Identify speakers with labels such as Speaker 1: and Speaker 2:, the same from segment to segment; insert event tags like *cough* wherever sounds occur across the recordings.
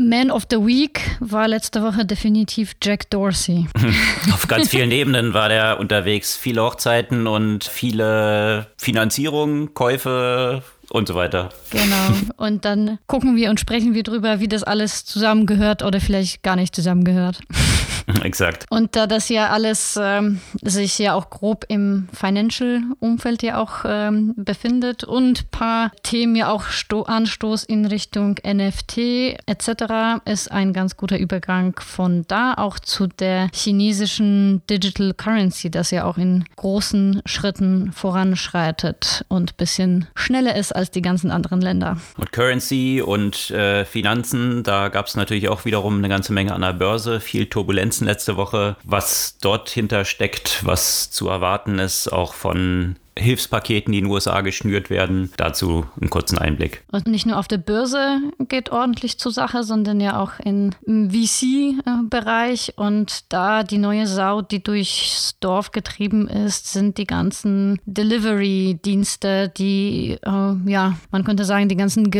Speaker 1: Man of the Week war letzte Woche definitiv Jack Dorsey. *laughs*
Speaker 2: Auf ganz vielen Ebenen war der unterwegs. Viele Hochzeiten und viele Finanzierungen, Käufe und so weiter.
Speaker 1: Genau. Und dann gucken wir und sprechen wir drüber, wie das alles zusammengehört oder vielleicht gar nicht zusammengehört. *laughs*
Speaker 2: Exakt.
Speaker 1: Und da das ja alles ähm, sich ja auch grob im Financial-Umfeld ja auch ähm, befindet und ein paar Themen ja auch Sto Anstoß in Richtung NFT etc., ist ein ganz guter Übergang von da auch zu der chinesischen Digital Currency, das ja auch in großen Schritten voranschreitet und ein bisschen schneller ist als die ganzen anderen Länder.
Speaker 2: Und Currency und äh, Finanzen, da gab es natürlich auch wiederum eine ganze Menge an der Börse, viel Turbulenzen letzte Woche, was dort hinter steckt, was zu erwarten ist, auch von Hilfspaketen, die in den USA geschnürt werden. Dazu einen kurzen Einblick.
Speaker 1: Und nicht nur auf der Börse geht ordentlich zur Sache, sondern ja auch im VC-Bereich. Und da die neue Sau, die durchs Dorf getrieben ist, sind die ganzen Delivery-Dienste, die, äh, ja, man könnte sagen, die ganzen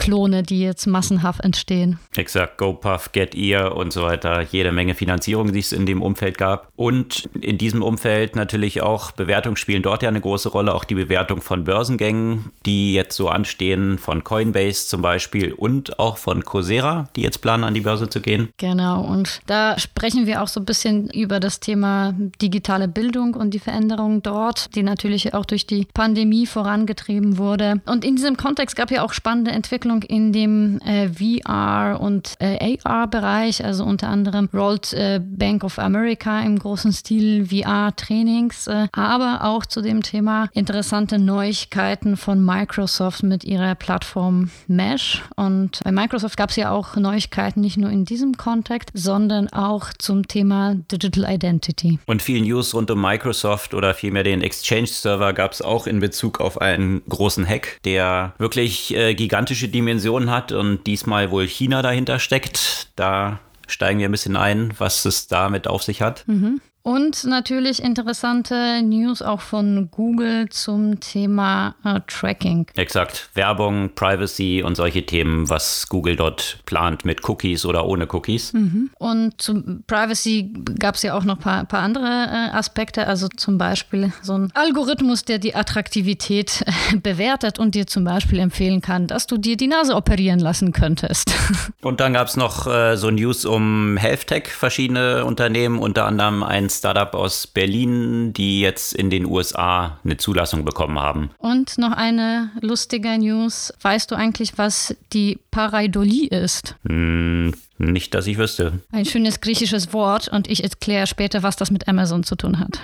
Speaker 1: Guerilla-Klone, die jetzt massenhaft entstehen.
Speaker 2: Exakt, GoPuff, GetEar und so weiter. Jede Menge Finanzierung, die es in dem Umfeld gab. Und in diesem Umfeld natürlich auch Bewertungen spielen dort ja eine große Rolle, auch die Bewertung von Börsengängen, die jetzt so anstehen, von Coinbase zum Beispiel und auch von Coursera, die jetzt planen, an die Börse zu gehen.
Speaker 1: Genau, und da sprechen wir auch so ein bisschen über das Thema digitale Bildung und die Veränderung dort, die natürlich auch durch die Pandemie vorangetrieben wurde. Und in diesem Kontext gab ja auch spannende Entwicklung in dem äh, VR- und äh, AR-Bereich, also unter anderem rollt äh, Bank of America im großen Stil VR-Trainings, äh, aber auch zu dem Thema interessante Neuigkeiten von Microsoft mit ihrer Plattform Mesh. Und bei Microsoft gab es ja auch Neuigkeiten, nicht nur in diesem Kontext, sondern auch zum Thema Digital Identity.
Speaker 2: Und viel News rund um Microsoft oder vielmehr den Exchange-Server gab es auch in Bezug auf einen großen Hack, der wirklich äh, gigantische Dimensionen hat und diesmal wohl China dahinter steckt. Da steigen wir ein bisschen ein, was es damit auf sich hat.
Speaker 1: Mhm. Und natürlich interessante News auch von Google zum Thema äh, Tracking.
Speaker 2: Exakt. Werbung, Privacy und solche Themen, was Google dort plant mit Cookies oder ohne Cookies.
Speaker 1: Mhm. Und zum Privacy gab es ja auch noch ein paar, paar andere äh, Aspekte. Also zum Beispiel so ein Algorithmus, der die Attraktivität äh, bewertet und dir zum Beispiel empfehlen kann, dass du dir die Nase operieren lassen könntest. *laughs*
Speaker 2: Und dann gab es noch äh, so News um Health Tech, verschiedene Unternehmen, unter anderem ein Startup aus Berlin, die jetzt in den USA eine Zulassung bekommen haben.
Speaker 1: Und noch eine lustige News. Weißt du eigentlich, was die Pareidolie ist?
Speaker 2: Hm, nicht, dass ich wüsste.
Speaker 1: Ein schönes griechisches Wort und ich erkläre später, was das mit Amazon zu tun hat.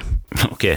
Speaker 2: Okay.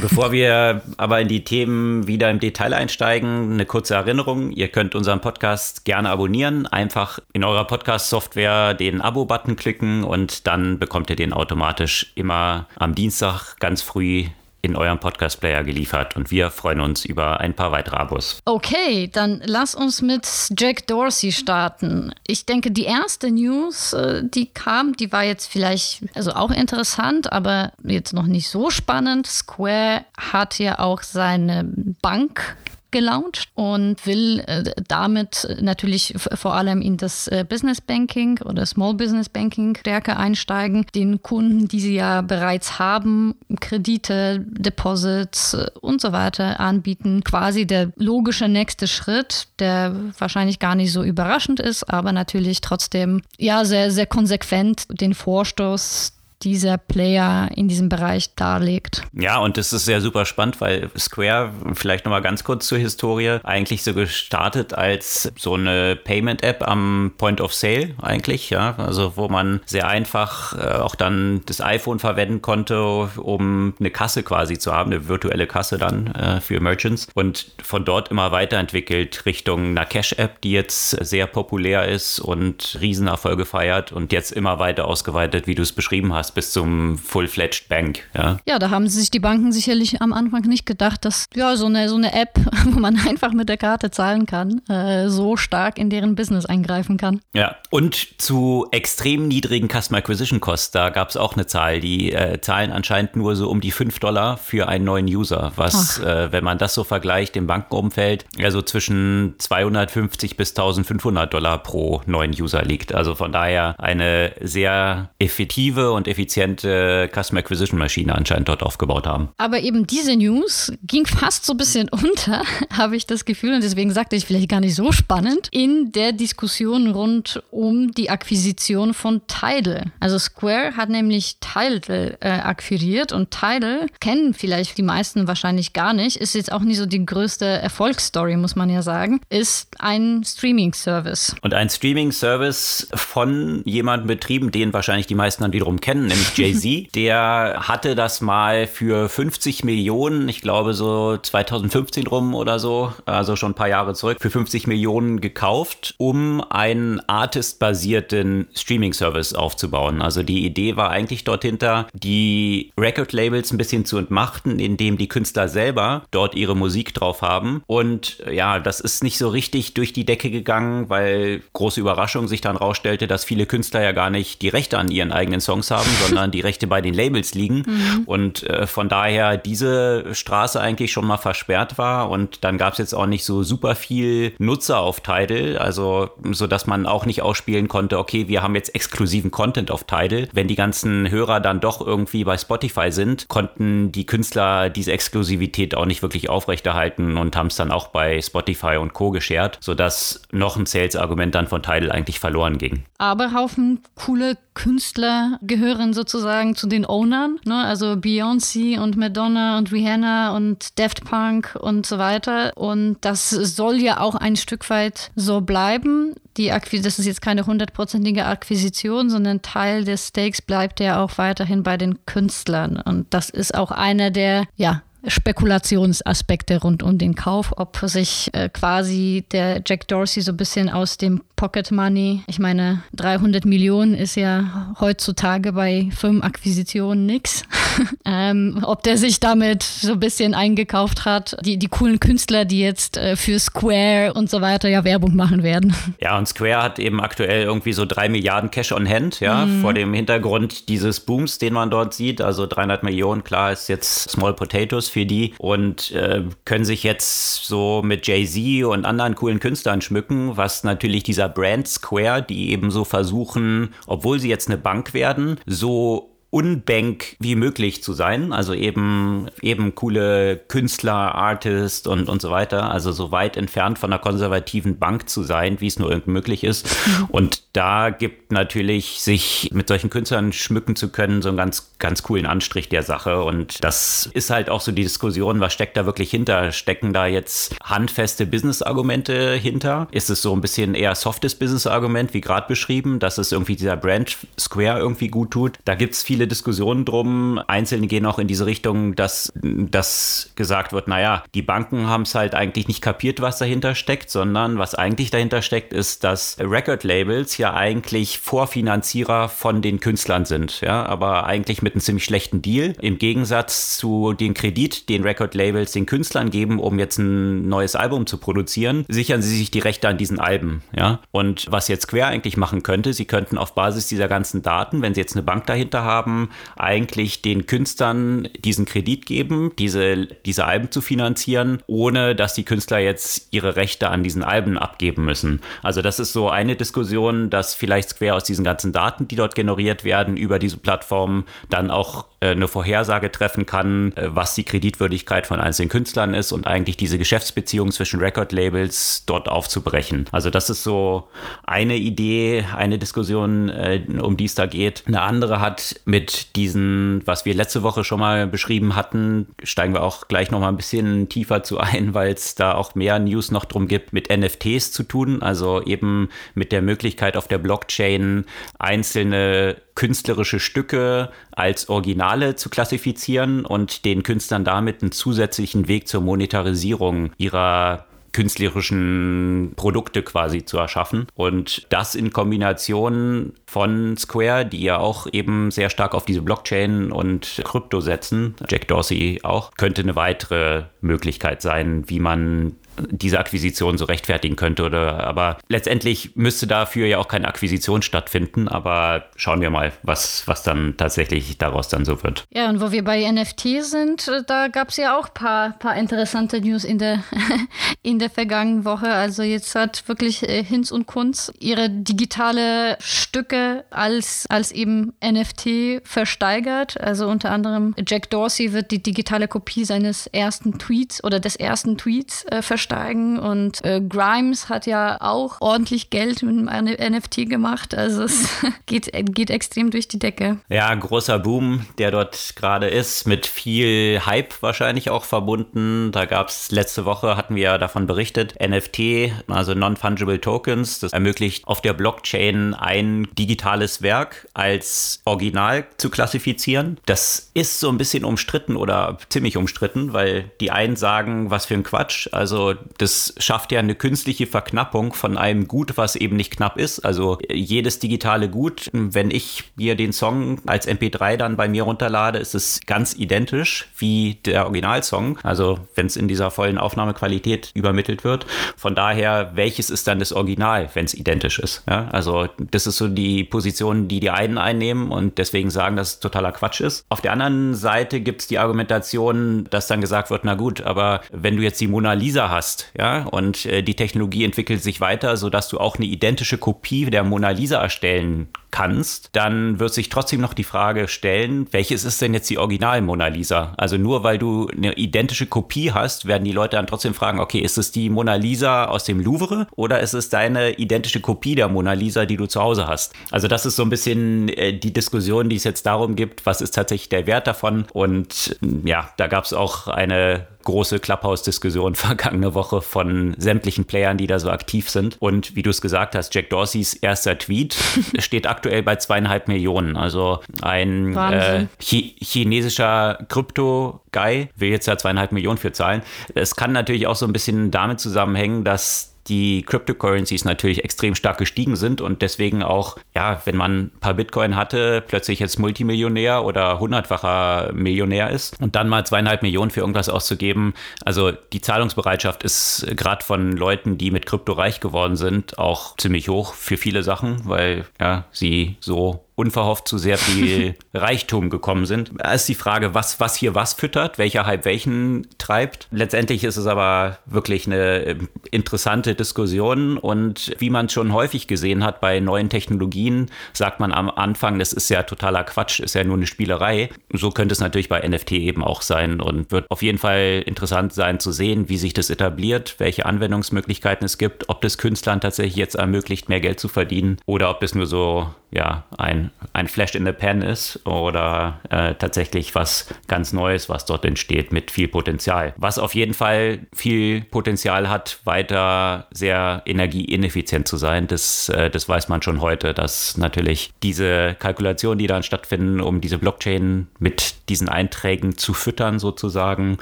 Speaker 2: Bevor wir aber in die Themen wieder im Detail einsteigen, eine kurze Erinnerung. Ihr könnt unseren Podcast gerne abonnieren. Einfach in eurer Podcast-Software den Abo-Button klicken und dann bekommt ihr den automatisch immer am Dienstag ganz früh in eurem Podcast-Player geliefert und wir freuen uns über ein paar weitere Abos.
Speaker 1: Okay, dann lass uns mit Jack Dorsey starten. Ich denke, die erste News, äh, die kam, die war jetzt vielleicht also auch interessant, aber jetzt noch nicht so spannend. Square hat ja auch seine Bank gelauncht und will äh, damit natürlich vor allem in das äh, Business Banking oder Small Business Banking stärker einsteigen, den Kunden, die sie ja bereits haben, Kredite, Deposits äh, und so weiter anbieten. Quasi der logische nächste Schritt, der wahrscheinlich gar nicht so überraschend ist, aber natürlich trotzdem ja sehr, sehr konsequent den Vorstoß dieser Player in diesem Bereich darlegt.
Speaker 2: Ja, und das ist ja super spannend, weil Square, vielleicht nochmal ganz kurz zur Historie, eigentlich so gestartet als so eine Payment-App am Point of Sale eigentlich, ja, also wo man sehr einfach äh, auch dann das iPhone verwenden konnte, um eine Kasse quasi zu haben, eine virtuelle Kasse dann äh, für Merchants. Und von dort immer weiterentwickelt Richtung einer Cash-App, die jetzt sehr populär ist und Riesenerfolge feiert und jetzt immer weiter ausgeweitet, wie du es beschrieben hast bis zum Full-Fledged Bank. Ja.
Speaker 1: ja, da haben sich die Banken sicherlich am Anfang nicht gedacht, dass ja so eine, so eine App, *laughs* wo man einfach mit der Karte zahlen kann, äh, so stark in deren Business eingreifen kann.
Speaker 2: Ja, und zu extrem niedrigen Customer Acquisition Costs, da gab es auch eine Zahl, die äh, zahlen anscheinend nur so um die 5 Dollar für einen neuen User, was, äh, wenn man das so vergleicht im Bankenumfeld, also zwischen 250 bis 1500 Dollar pro neuen User liegt. Also von daher eine sehr effektive und effiziente Customer Acquisition Maschine anscheinend dort aufgebaut haben.
Speaker 1: Aber eben diese News ging fast so ein bisschen *laughs* unter, habe ich das Gefühl, und deswegen sagte ich vielleicht gar nicht so spannend, in der Diskussion rund um die Akquisition von Tidal. Also Square hat nämlich Tidal äh, akquiriert und Tidal kennen vielleicht die meisten wahrscheinlich gar nicht, ist jetzt auch nicht so die größte Erfolgsstory, muss man ja sagen, ist ein Streaming-Service.
Speaker 2: Und ein Streaming-Service von jemandem betrieben, den wahrscheinlich die meisten dann wiederum kennen, nämlich Jay-Z. *laughs* Der hatte das mal für 50 Millionen, ich glaube so 2015 rum oder so, also schon ein paar Jahre zurück, für 50 Millionen gekauft, um einen Artist-basierten Streaming-Service aufzubauen. Also die Idee war eigentlich dort hinter, die Record-Labels ein bisschen zu entmachten, indem die Künstler selber dort ihre Musik drauf haben. Und ja, das ist nicht so richtig durch die Decke gegangen, weil große Überraschung sich dann rausstellte, dass viele Künstler ja gar nicht die Rechte an ihren eigenen Songs haben, sondern die Rechte bei den Labels liegen. Mhm. Und äh, von daher diese Straße eigentlich schon mal versperrt war. Und dann gab es jetzt auch nicht so super viel Nutzer auf Tidal, also so dass man auch nicht ausspielen konnte, okay, wir haben jetzt exklusiven Content auf Tidal. Wenn die ganzen Hörer dann doch irgendwie bei Spotify sind, konnten die Künstler diese Exklusivität auch nicht wirklich aufrechterhalten und haben es dann auch bei Spotify und Co. geschert, sodass noch ein Sales-Argument dann von Tidal eigentlich verloren ging.
Speaker 1: Aber Haufen coole Künstler gehören sozusagen zu den Ownern, ne? also Beyoncé und Madonna und Rihanna und Daft Punk und so weiter. Und das soll ja auch ein Stück weit so bleiben. Die das ist jetzt keine hundertprozentige Akquisition, sondern Teil des Stakes bleibt ja auch weiterhin bei den Künstlern. Und das ist auch einer der, ja, Spekulationsaspekte rund um den Kauf, ob sich äh, quasi der Jack Dorsey so ein bisschen aus dem Pocket Money, ich meine 300 Millionen ist ja heutzutage bei Firmenakquisitionen nix, *laughs* ähm, ob der sich damit so ein bisschen eingekauft hat, die, die coolen Künstler, die jetzt äh, für Square und so weiter ja Werbung machen werden. *laughs*
Speaker 2: Ja, und Square hat eben aktuell irgendwie so drei Milliarden Cash on Hand, ja, mhm. vor dem Hintergrund dieses Booms, den man dort sieht, also 300 Millionen, klar ist jetzt Small Potatoes für die und äh, können sich jetzt so mit Jay-Z und anderen coolen Künstlern schmücken, was natürlich dieser Brand Square, die eben so versuchen, obwohl sie jetzt eine Bank werden, so unbank wie möglich zu sein. Also eben, eben coole Künstler, Artist und, und so weiter. Also so weit entfernt von einer konservativen Bank zu sein, wie es nur irgend möglich ist. Mhm. Und da gibt natürlich sich mit solchen Künstlern schmücken zu können, so einen ganz, ganz coolen Anstrich der Sache. Und das ist halt auch so die Diskussion, was steckt da wirklich hinter? Stecken da jetzt handfeste Business-Argumente hinter? Ist es so ein bisschen eher softes Business-Argument, wie gerade beschrieben, dass es irgendwie dieser Brand Square irgendwie gut tut? Da gibt es viele viele Diskussionen drum. Einzelne gehen auch in diese Richtung, dass, dass gesagt wird, naja, die Banken haben es halt eigentlich nicht kapiert, was dahinter steckt, sondern was eigentlich dahinter steckt, ist, dass Record-Labels ja eigentlich Vorfinanzierer von den Künstlern sind, ja, aber eigentlich mit einem ziemlich schlechten Deal. Im Gegensatz zu dem Kredit, den Record-Labels den Künstlern geben, um jetzt ein neues Album zu produzieren, sichern sie sich die Rechte an diesen Alben, ja. Und was jetzt Quer eigentlich machen könnte, sie könnten auf Basis dieser ganzen Daten, wenn sie jetzt eine Bank dahinter haben, eigentlich den Künstlern diesen Kredit geben, diese, diese Alben zu finanzieren, ohne dass die Künstler jetzt ihre Rechte an diesen Alben abgeben müssen. Also das ist so eine Diskussion, dass vielleicht Square aus diesen ganzen Daten, die dort generiert werden, über diese Plattform dann auch äh, eine Vorhersage treffen kann, äh, was die Kreditwürdigkeit von einzelnen Künstlern ist und eigentlich diese Geschäftsbeziehung zwischen Record-Labels dort aufzubrechen. Also das ist so eine Idee, eine Diskussion, äh, um die es da geht. Eine andere hat mit diesen, was wir letzte Woche schon mal beschrieben hatten, steigen wir auch gleich noch mal ein bisschen tiefer zu ein, weil es da auch mehr News noch drum gibt, mit NFTs zu tun, also eben mit der Möglichkeit auf der Blockchain einzelne künstlerische Stücke als Originale zu klassifizieren und den Künstlern damit einen zusätzlichen Weg zur Monetarisierung ihrer künstlerischen Produkte quasi zu erschaffen. Und das in Kombination von Square, die ja auch eben sehr stark auf diese Blockchain und Krypto setzen. Jack Dorsey auch. Könnte eine weitere Möglichkeit sein, wie man diese Akquisition so rechtfertigen könnte. Oder, aber letztendlich müsste dafür ja auch keine Akquisition stattfinden. Aber schauen wir mal, was, was dann tatsächlich daraus dann so wird.
Speaker 1: Ja, und wo wir bei NFT sind, äh, da gab es ja auch ein paar, paar interessante News in der, *laughs* in der vergangenen Woche. Also jetzt hat wirklich äh, Hinz und Kunz ihre digitale Stücke als, als eben NFT versteigert. Also unter anderem Jack Dorsey wird die digitale Kopie seines ersten Tweets oder des ersten Tweets äh, versteigert steigen. Und äh, Grimes hat ja auch ordentlich Geld mit einem NFT gemacht. Also es *laughs* geht, geht extrem durch die Decke.
Speaker 2: Ja, großer Boom, der dort gerade ist, mit viel Hype wahrscheinlich auch verbunden. Da gab es letzte Woche, hatten wir ja davon berichtet, NFT, also Non-Fungible Tokens. Das ermöglicht auf der Blockchain ein digitales Werk als Original zu klassifizieren. Das ist so ein bisschen umstritten oder ziemlich umstritten, weil die einen sagen, was für ein Quatsch. Also das schafft ja eine künstliche Verknappung von einem Gut, was eben nicht knapp ist. Also jedes digitale Gut, wenn ich mir den Song als MP3 dann bei mir runterlade, ist es ganz identisch wie der Originalsong. Also wenn es in dieser vollen Aufnahmequalität übermittelt wird. Von daher, welches ist dann das Original, wenn es identisch ist? Ja, also das ist so die Position, die die einen einnehmen und deswegen sagen, dass es totaler Quatsch ist. Auf der anderen Seite gibt es die Argumentation, dass dann gesagt wird, na gut, aber wenn du jetzt die Mona Lisa hast, hast, ja, und äh, die Technologie entwickelt sich weiter, sodass du auch eine identische Kopie der Mona Lisa erstellen kannst, dann wird sich trotzdem noch die Frage stellen, welches ist denn jetzt die Original Mona Lisa? Also nur weil du eine identische Kopie hast, werden die Leute dann trotzdem fragen, okay, ist es die Mona Lisa aus dem Louvre oder ist es deine identische Kopie der Mona Lisa, die du zu Hause hast? Also das ist so ein bisschen äh, die Diskussion, die es jetzt darum gibt, was ist tatsächlich der Wert davon? Und ja, da gab es auch eine große Clubhouse-Diskussion *laughs* vergangene Woche von sämtlichen Playern, die da so aktiv sind. Und wie du es gesagt hast, Jack Dorseys erster Tweet *laughs* steht aktuell bei zweieinhalb Millionen. Also ein äh, chi chinesischer Krypto-Guy will jetzt da zweieinhalb Millionen für zahlen. Es kann natürlich auch so ein bisschen damit zusammenhängen, dass die Cryptocurrencies natürlich extrem stark gestiegen sind und deswegen auch, ja, wenn man ein paar Bitcoin hatte, plötzlich jetzt Multimillionär oder hundertfacher Millionär ist und dann mal zweieinhalb Millionen für irgendwas auszugeben. Also die Zahlungsbereitschaft ist gerade von Leuten, die mit Krypto reich geworden sind, auch ziemlich hoch für viele Sachen, weil ja, sie so unverhofft zu sehr viel *laughs* Reichtum gekommen sind. Da ist die Frage, was, was hier was füttert, welcher Hype welchen treibt. Letztendlich ist es aber wirklich eine ähm, interessante Diskussion und wie man schon häufig gesehen hat bei neuen Technologien, sagt man am Anfang, das ist ja totaler Quatsch, ist ja nur eine Spielerei. So könnte es natürlich bei NFT eben auch sein und wird auf jeden Fall interessant sein zu sehen, wie sich das etabliert, welche Anwendungsmöglichkeiten es gibt, ob das Künstlern tatsächlich jetzt ermöglicht, mehr Geld zu verdienen oder ob das nur so ja, ein, ein Flash in the Pan ist oder äh, tatsächlich was ganz Neues, was dort entsteht mit viel Potenzial. Was auf jeden Fall viel Potenzial hat, weiter sehr energieineffizient zu sein, das, äh, das weiß man schon heute, dass natürlich diese Kalkulationen, die dann stattfinden, um diese Blockchain mit diesen Einträgen zu füttern sozusagen,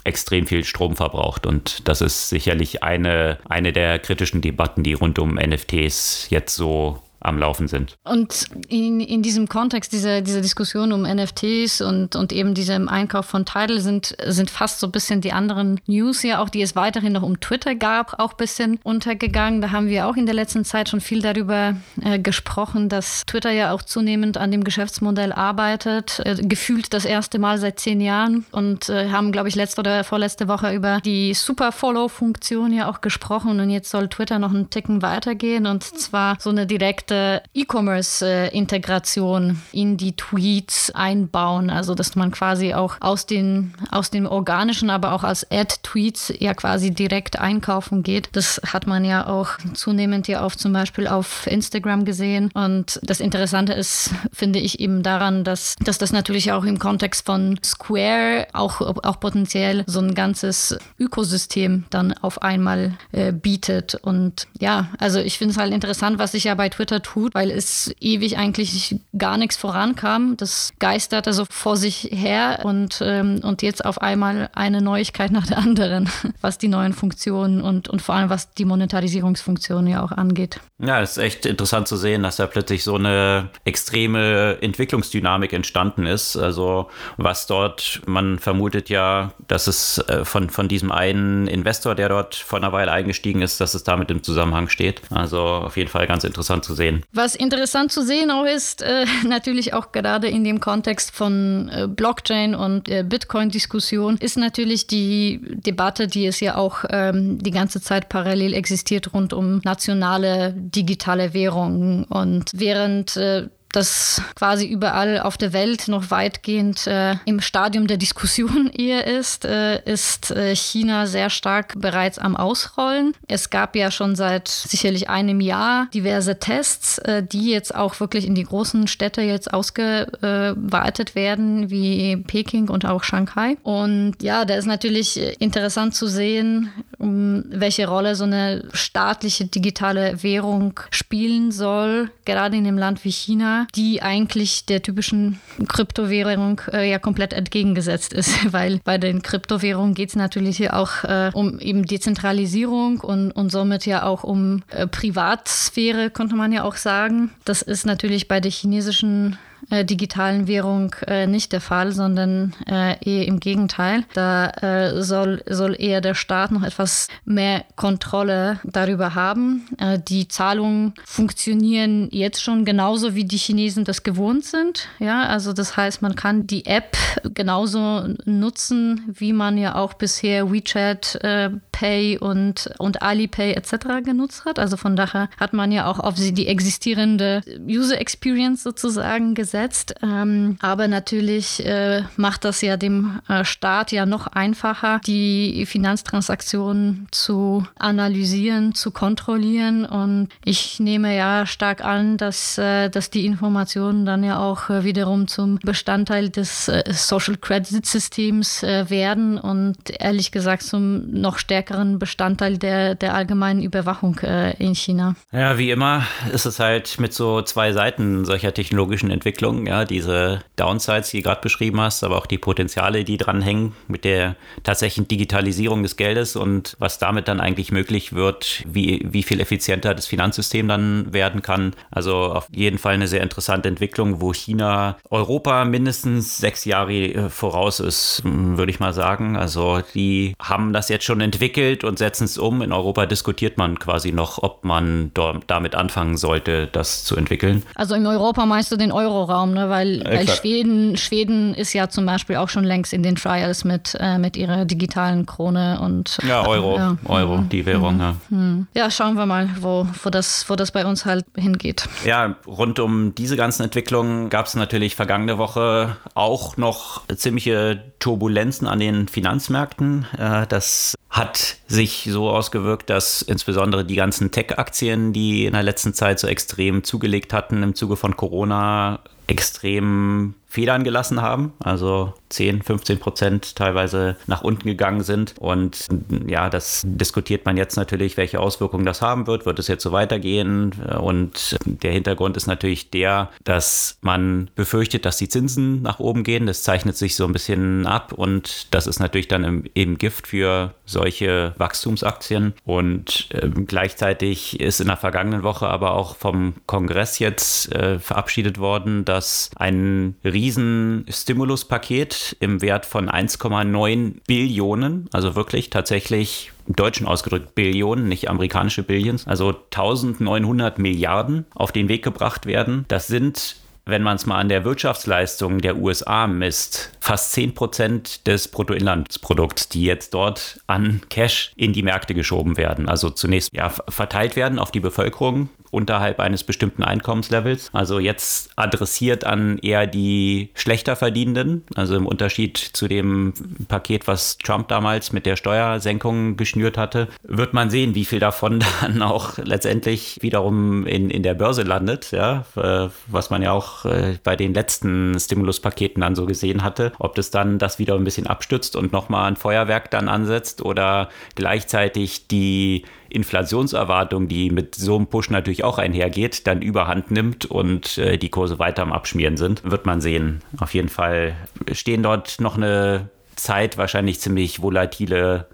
Speaker 2: extrem viel Strom verbraucht. Und das ist sicherlich eine, eine der kritischen Debatten, die rund um NFTs jetzt so am Laufen sind.
Speaker 1: Und in, in diesem Kontext, dieser, dieser Diskussion um NFTs und, und eben diesem Einkauf von Tidal sind, sind fast so ein bisschen die anderen News ja auch, die es weiterhin noch um Twitter gab, auch ein bisschen untergegangen. Da haben wir auch in der letzten Zeit schon viel darüber äh, gesprochen, dass Twitter ja auch zunehmend an dem Geschäftsmodell arbeitet, äh, gefühlt das erste Mal seit zehn Jahren und äh, haben, glaube ich, letzte oder vorletzte Woche über die Super-Follow-Funktion ja auch gesprochen und jetzt soll Twitter noch einen Ticken weitergehen und zwar so eine direkte direkte E-Commerce-Integration in die Tweets einbauen. Also dass man quasi auch aus den, aus dem organischen, aber auch als Ad-Tweets ja quasi direkt einkaufen geht. Das hat man ja auch zunehmend ja auf zum Beispiel auf Instagram gesehen. Und das Interessante ist, finde ich eben daran, dass, dass das natürlich auch im Kontext von Square auch, auch potenziell so ein ganzes Ökosystem dann auf einmal äh, bietet. Und ja, also ich finde es halt interessant, was sich ja bei Twitter tut, weil es ewig eigentlich gar nichts vorankam. Das geisterte so vor sich her und, ähm, und jetzt auf einmal eine Neuigkeit nach der anderen, *laughs* was die neuen Funktionen und, und vor allem was die Monetarisierungsfunktionen ja auch angeht.
Speaker 2: Ja, es ist echt interessant zu sehen, dass da plötzlich so eine extreme Entwicklungsdynamik entstanden ist. Also was dort, man vermutet ja, dass es äh, von, von diesem einen Investor, der dort vor einer Weile eingestiegen ist, dass es damit im Zusammenhang steht. Also auf jeden Fall ganz interessant zu sehen.
Speaker 1: Was interessant zu sehen auch ist, äh, *laughs* natürlich auch gerade in dem Kontext von äh, Blockchain und äh, Bitcoin-Diskussion, ist natürlich die Debatte, die es ja auch ähm, die ganze Zeit parallel existiert rund um nationale digitale Währungen. Und während äh, das quasi überall auf der Welt noch weitgehend äh, im Stadium der Diskussion *laughs* eher ist, äh, ist äh, China sehr stark bereits am Ausrollen. Es gab ja schon seit sicherlich einem Jahr diverse Tests, äh, die jetzt auch wirklich in die großen Städte jetzt ausgeweitet werden, wie Peking und auch Shanghai. Und ja, da ist natürlich interessant zu sehen, um welche Rolle so eine staatliche digitale Währung spielen soll, gerade in einem Land wie China die eigentlich der typischen Kryptowährung äh, ja komplett entgegengesetzt ist, *laughs* weil bei den Kryptowährungen geht es natürlich hier auch äh, um eben Dezentralisierung und, und somit ja auch um äh, Privatsphäre, konnte man ja auch sagen. Das ist natürlich bei der chinesischen äh, digitalen Währung äh, nicht der Fall, sondern äh, eher im Gegenteil. Da äh, soll, soll eher der Staat noch etwas mehr Kontrolle darüber haben. Äh, die Zahlungen funktionieren jetzt schon genauso, wie die Chinesen das gewohnt sind. Ja, also das heißt, man kann die App genauso nutzen, wie man ja auch bisher WeChat äh, Pay und, und Alipay etc. genutzt hat. Also von daher hat man ja auch auf die existierende User Experience sozusagen gesetzt gesetzt. Ähm, aber natürlich äh, macht das ja dem äh, Staat ja noch einfacher, die Finanztransaktionen zu analysieren, zu kontrollieren. Und ich nehme ja stark an, dass, äh, dass die Informationen dann ja auch äh, wiederum zum Bestandteil des äh, Social Credit Systems äh, werden und ehrlich gesagt zum noch stärkeren Bestandteil der, der allgemeinen Überwachung in China.
Speaker 2: Ja, wie immer ist es halt mit so zwei Seiten solcher technologischen Entwicklungen Entwicklung, ja, diese Downsides, die du gerade beschrieben hast, aber auch die Potenziale, die dranhängen mit der tatsächlichen Digitalisierung des Geldes und was damit dann eigentlich möglich wird, wie, wie viel effizienter das Finanzsystem dann werden kann. Also auf jeden Fall eine sehr interessante Entwicklung, wo China Europa mindestens sechs Jahre äh, voraus ist, würde ich mal sagen. Also die haben das jetzt schon entwickelt und setzen es um. In Europa diskutiert man quasi noch, ob man damit anfangen sollte, das zu entwickeln.
Speaker 1: Also in Europa meinst du den Euro Raum, ne? weil, weil Schweden, Schweden ist ja zum Beispiel auch schon längst in den Trials mit, äh, mit ihrer digitalen Krone und
Speaker 2: ja, Euro, ja. Euro, die Währung, mhm. ja.
Speaker 1: Mhm. Ja, schauen wir mal, wo, wo, das, wo das bei uns halt hingeht.
Speaker 2: Ja, rund um diese ganzen Entwicklungen gab es natürlich vergangene Woche auch noch ziemliche Turbulenzen an den Finanzmärkten. Äh, das hat sich so ausgewirkt, dass insbesondere die ganzen Tech-Aktien, die in der letzten Zeit so extrem zugelegt hatten im Zuge von Corona, extrem Federn gelassen haben, also 10, 15 Prozent teilweise nach unten gegangen sind. Und ja, das diskutiert man jetzt natürlich, welche Auswirkungen das haben wird. Wird es jetzt so weitergehen? Und der Hintergrund ist natürlich der, dass man befürchtet, dass die Zinsen nach oben gehen. Das zeichnet sich so ein bisschen ab und das ist natürlich dann eben Gift für solche Wachstumsaktien. Und äh, gleichzeitig ist in der vergangenen Woche aber auch vom Kongress jetzt äh, verabschiedet worden, dass ein riesiges Riesen-Stimuluspaket im Wert von 1,9 Billionen, also wirklich tatsächlich im Deutschen ausgedrückt Billionen, nicht amerikanische Billions, also 1900 Milliarden auf den Weg gebracht werden. Das sind wenn man es mal an der Wirtschaftsleistung der USA misst, fast 10 Prozent des Bruttoinlandsprodukts, die jetzt dort an Cash in die Märkte geschoben werden. Also zunächst ja, verteilt werden auf die Bevölkerung unterhalb eines bestimmten Einkommenslevels. Also jetzt adressiert an eher die schlechter verdienenden. Also im Unterschied zu dem Paket, was Trump damals mit der Steuersenkung geschnürt hatte, wird man sehen, wie viel davon *laughs* dann auch letztendlich wiederum in, in der Börse landet. Ja, äh, was man ja auch äh, bei den letzten Stimuluspaketen dann so gesehen hatte. Ob das dann das wieder ein bisschen abstützt und nochmal ein Feuerwerk dann ansetzt oder gleichzeitig die Inflationserwartungen, die mit so einem Push natürlich natürlich auch einhergeht, dann überhand nimmt und äh, die Kurse weiter am Abschmieren sind. Wird man sehen. Auf jeden Fall stehen dort noch eine Zeit wahrscheinlich ziemlich volatile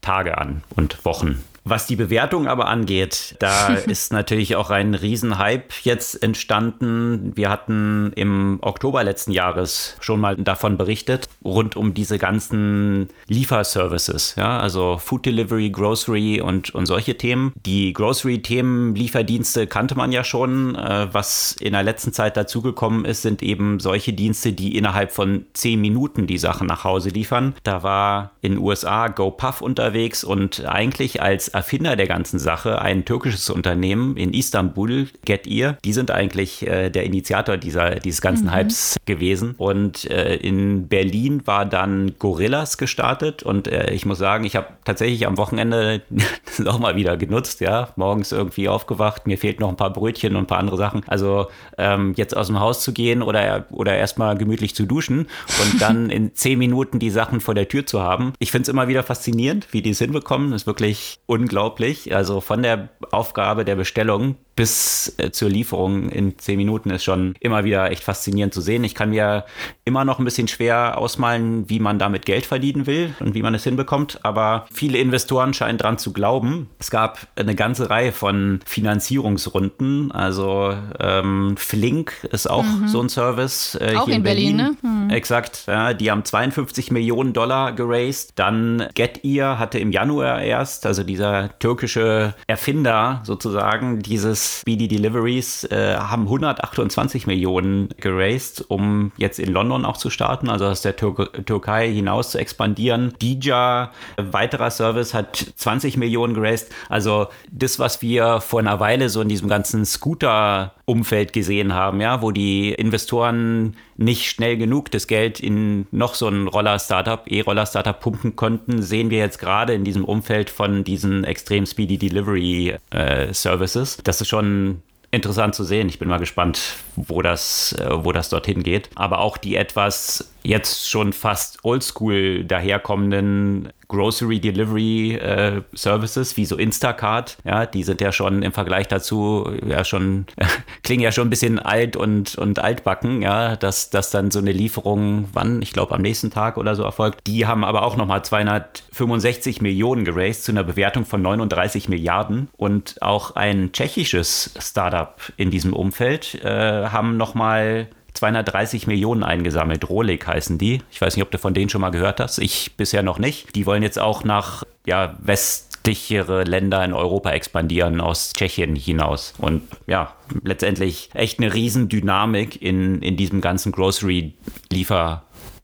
Speaker 2: Tage an und Wochen. Was die Bewertung aber angeht, da *laughs* ist natürlich auch ein Riesenhype jetzt entstanden. Wir hatten im Oktober letzten Jahres schon mal davon berichtet, rund um diese ganzen Lieferservices, ja, also Food Delivery, Grocery und, und solche Themen. Die Grocery-Themen, Lieferdienste kannte man ja schon. Äh, was in der letzten Zeit dazugekommen ist, sind eben solche Dienste, die innerhalb von zehn Minuten die Sachen nach Hause liefern. Da war in den USA GoPuff unterwegs und eigentlich als Erfinder der ganzen Sache ein türkisches Unternehmen in Istanbul, Get Ear. Die sind eigentlich äh, der Initiator dieser, dieses ganzen mhm. Hypes gewesen. Und äh, in Berlin war dann Gorillas gestartet. Und äh, ich muss sagen, ich habe tatsächlich am Wochenende *laughs* das auch mal wieder genutzt. Ja, morgens irgendwie aufgewacht. Mir fehlt noch ein paar Brötchen und ein paar andere Sachen. Also ähm, jetzt aus dem Haus zu gehen oder, oder erstmal gemütlich zu duschen und dann *laughs* in zehn Minuten die Sachen vor der Tür zu haben. Ich finde es immer wieder faszinierend, wie die es hinbekommen. Das ist wirklich un unglaublich. Also von der Aufgabe der Bestellung bis äh, zur Lieferung in zehn Minuten ist schon immer wieder echt faszinierend zu sehen. Ich kann mir immer noch ein bisschen schwer ausmalen, wie man damit Geld verdienen will und wie man es hinbekommt, aber viele Investoren scheinen dran zu glauben. Es gab eine ganze Reihe von Finanzierungsrunden. Also ähm, Flink ist auch mhm. so ein Service.
Speaker 1: Äh, auch in Berlin, Berlin,
Speaker 2: ne? Mhm. Exakt. Ja, die haben 52 Millionen Dollar geraced. Dann GetEar hatte im Januar erst, also dieser türkische Erfinder sozusagen, dieses Speedy Deliveries äh, haben 128 Millionen geraced, um jetzt in London auch zu starten, also aus der Tür Türkei hinaus zu expandieren. Dija, weiterer Service, hat 20 Millionen geraced. Also das, was wir vor einer Weile so in diesem ganzen Scooter-Umfeld gesehen haben, ja, wo die Investoren nicht schnell genug das Geld in noch so ein Roller-Startup, E-Roller-Startup pumpen konnten, sehen wir jetzt gerade in diesem Umfeld von diesen extrem speedy Delivery äh, Services. Das ist schon interessant zu sehen. Ich bin mal gespannt, wo das, äh, wo das dorthin geht. Aber auch die etwas jetzt schon fast oldschool daherkommenden Grocery Delivery äh, Services wie so Instacart, ja, die sind ja schon im Vergleich dazu ja schon *laughs* klingen ja schon ein bisschen alt und und altbacken, ja, dass dass dann so eine Lieferung wann, ich glaube am nächsten Tag oder so erfolgt. Die haben aber auch noch mal 265 Millionen geraced zu einer Bewertung von 39 Milliarden. Und auch ein tschechisches Startup in diesem Umfeld äh, haben noch mal 230 Millionen eingesammelt. Rolik heißen die. Ich weiß nicht, ob du von denen schon mal gehört hast. Ich bisher noch nicht. Die wollen jetzt auch nach ja, westlichere Länder in Europa expandieren aus Tschechien hinaus. Und ja, letztendlich echt eine Riesendynamik in, in diesem ganzen Grocery-Liefer-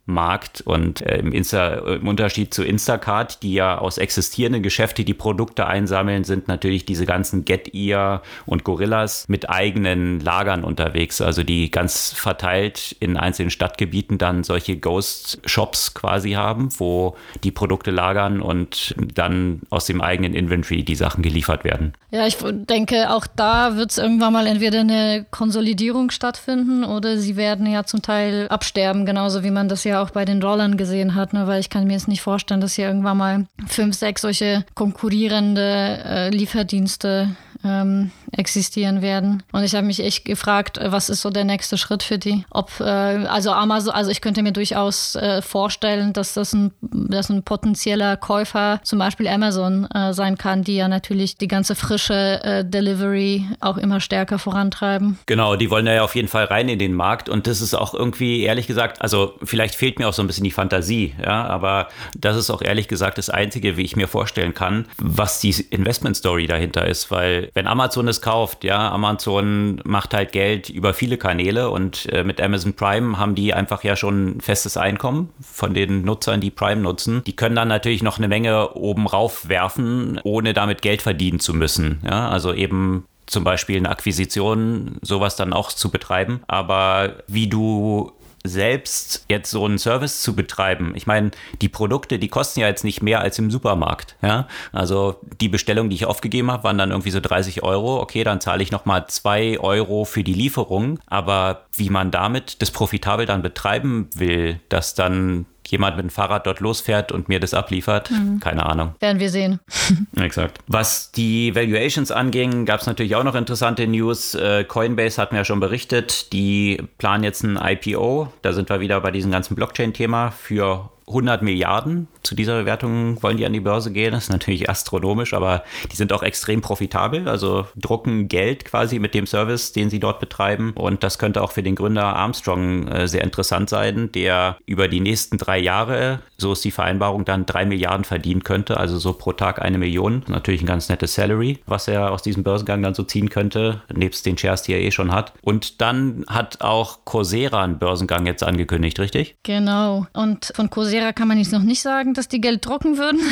Speaker 2: Markt und äh, im, Insta, im, Unterschied zu Instacart, die ja aus existierenden Geschäften die Produkte einsammeln, sind natürlich diese ganzen Get-Ear und Gorillas mit eigenen Lagern unterwegs, also die ganz verteilt in einzelnen Stadtgebieten dann solche Ghost-Shops quasi haben, wo die Produkte lagern und dann aus dem eigenen Inventory die Sachen geliefert werden.
Speaker 1: Ja, ich denke, auch da wird es irgendwann mal entweder eine Konsolidierung stattfinden oder sie werden ja zum Teil absterben, genauso wie man das ja auch bei den Rollern gesehen hat, ne? weil ich kann mir jetzt nicht vorstellen, dass hier irgendwann mal fünf, sechs solche konkurrierende äh, Lieferdienste ähm, existieren werden. Und ich habe mich echt gefragt, äh, was ist so der nächste Schritt für die? Ob, äh, also Amazon, also ich könnte mir durchaus äh, vorstellen, dass das ein, dass ein potenzieller Käufer zum Beispiel Amazon äh, sein kann, die ja natürlich die ganze frische äh, Delivery auch immer stärker vorantreiben.
Speaker 2: Genau, die wollen ja auf jeden Fall rein in den Markt und das ist auch irgendwie, ehrlich gesagt, also vielleicht fehlt mir auch so ein bisschen die Fantasie, ja, aber das ist auch ehrlich gesagt das Einzige, wie ich mir vorstellen kann, was die Investment Story dahinter ist, weil wenn Amazon es kauft, ja, Amazon macht halt Geld über viele Kanäle und äh, mit Amazon Prime haben die einfach ja schon festes Einkommen von den Nutzern, die Prime nutzen. Die können dann natürlich noch eine Menge oben rauf werfen, ohne damit Geld verdienen zu müssen. Ja, also eben zum Beispiel eine Akquisition, sowas dann auch zu betreiben. Aber wie du selbst jetzt so einen Service zu betreiben. Ich meine, die Produkte, die kosten ja jetzt nicht mehr als im Supermarkt. Ja? Also die Bestellung, die ich aufgegeben habe, waren dann irgendwie so 30 Euro. Okay, dann zahle ich nochmal 2 Euro für die Lieferung. Aber wie man damit das profitabel dann betreiben will, dass dann jemand mit dem Fahrrad dort losfährt und mir das abliefert. Mhm. Keine Ahnung.
Speaker 1: Werden wir sehen. *laughs*
Speaker 2: Exakt. Was die Valuations anging, gab es natürlich auch noch interessante News. Äh, Coinbase hatten wir ja schon berichtet, die planen jetzt ein IPO. Da sind wir wieder bei diesem ganzen Blockchain-Thema für 100 Milliarden. Zu dieser Bewertung wollen die an die Börse gehen. Das ist natürlich astronomisch, aber die sind auch extrem profitabel. Also drucken Geld quasi mit dem Service, den sie dort betreiben. Und das könnte auch für den Gründer Armstrong äh, sehr interessant sein, der über die nächsten drei Jahre, so ist die Vereinbarung, dann drei Milliarden verdienen könnte. Also so pro Tag eine Million. Natürlich ein ganz nettes Salary, was er aus diesem Börsengang dann so ziehen könnte, nebst den Shares, die er eh schon hat. Und dann hat auch Coursera einen Börsengang jetzt angekündigt, richtig?
Speaker 1: Genau. Und von Coursera Coursera kann man jetzt noch nicht sagen, dass die Geld trocken würden. *laughs*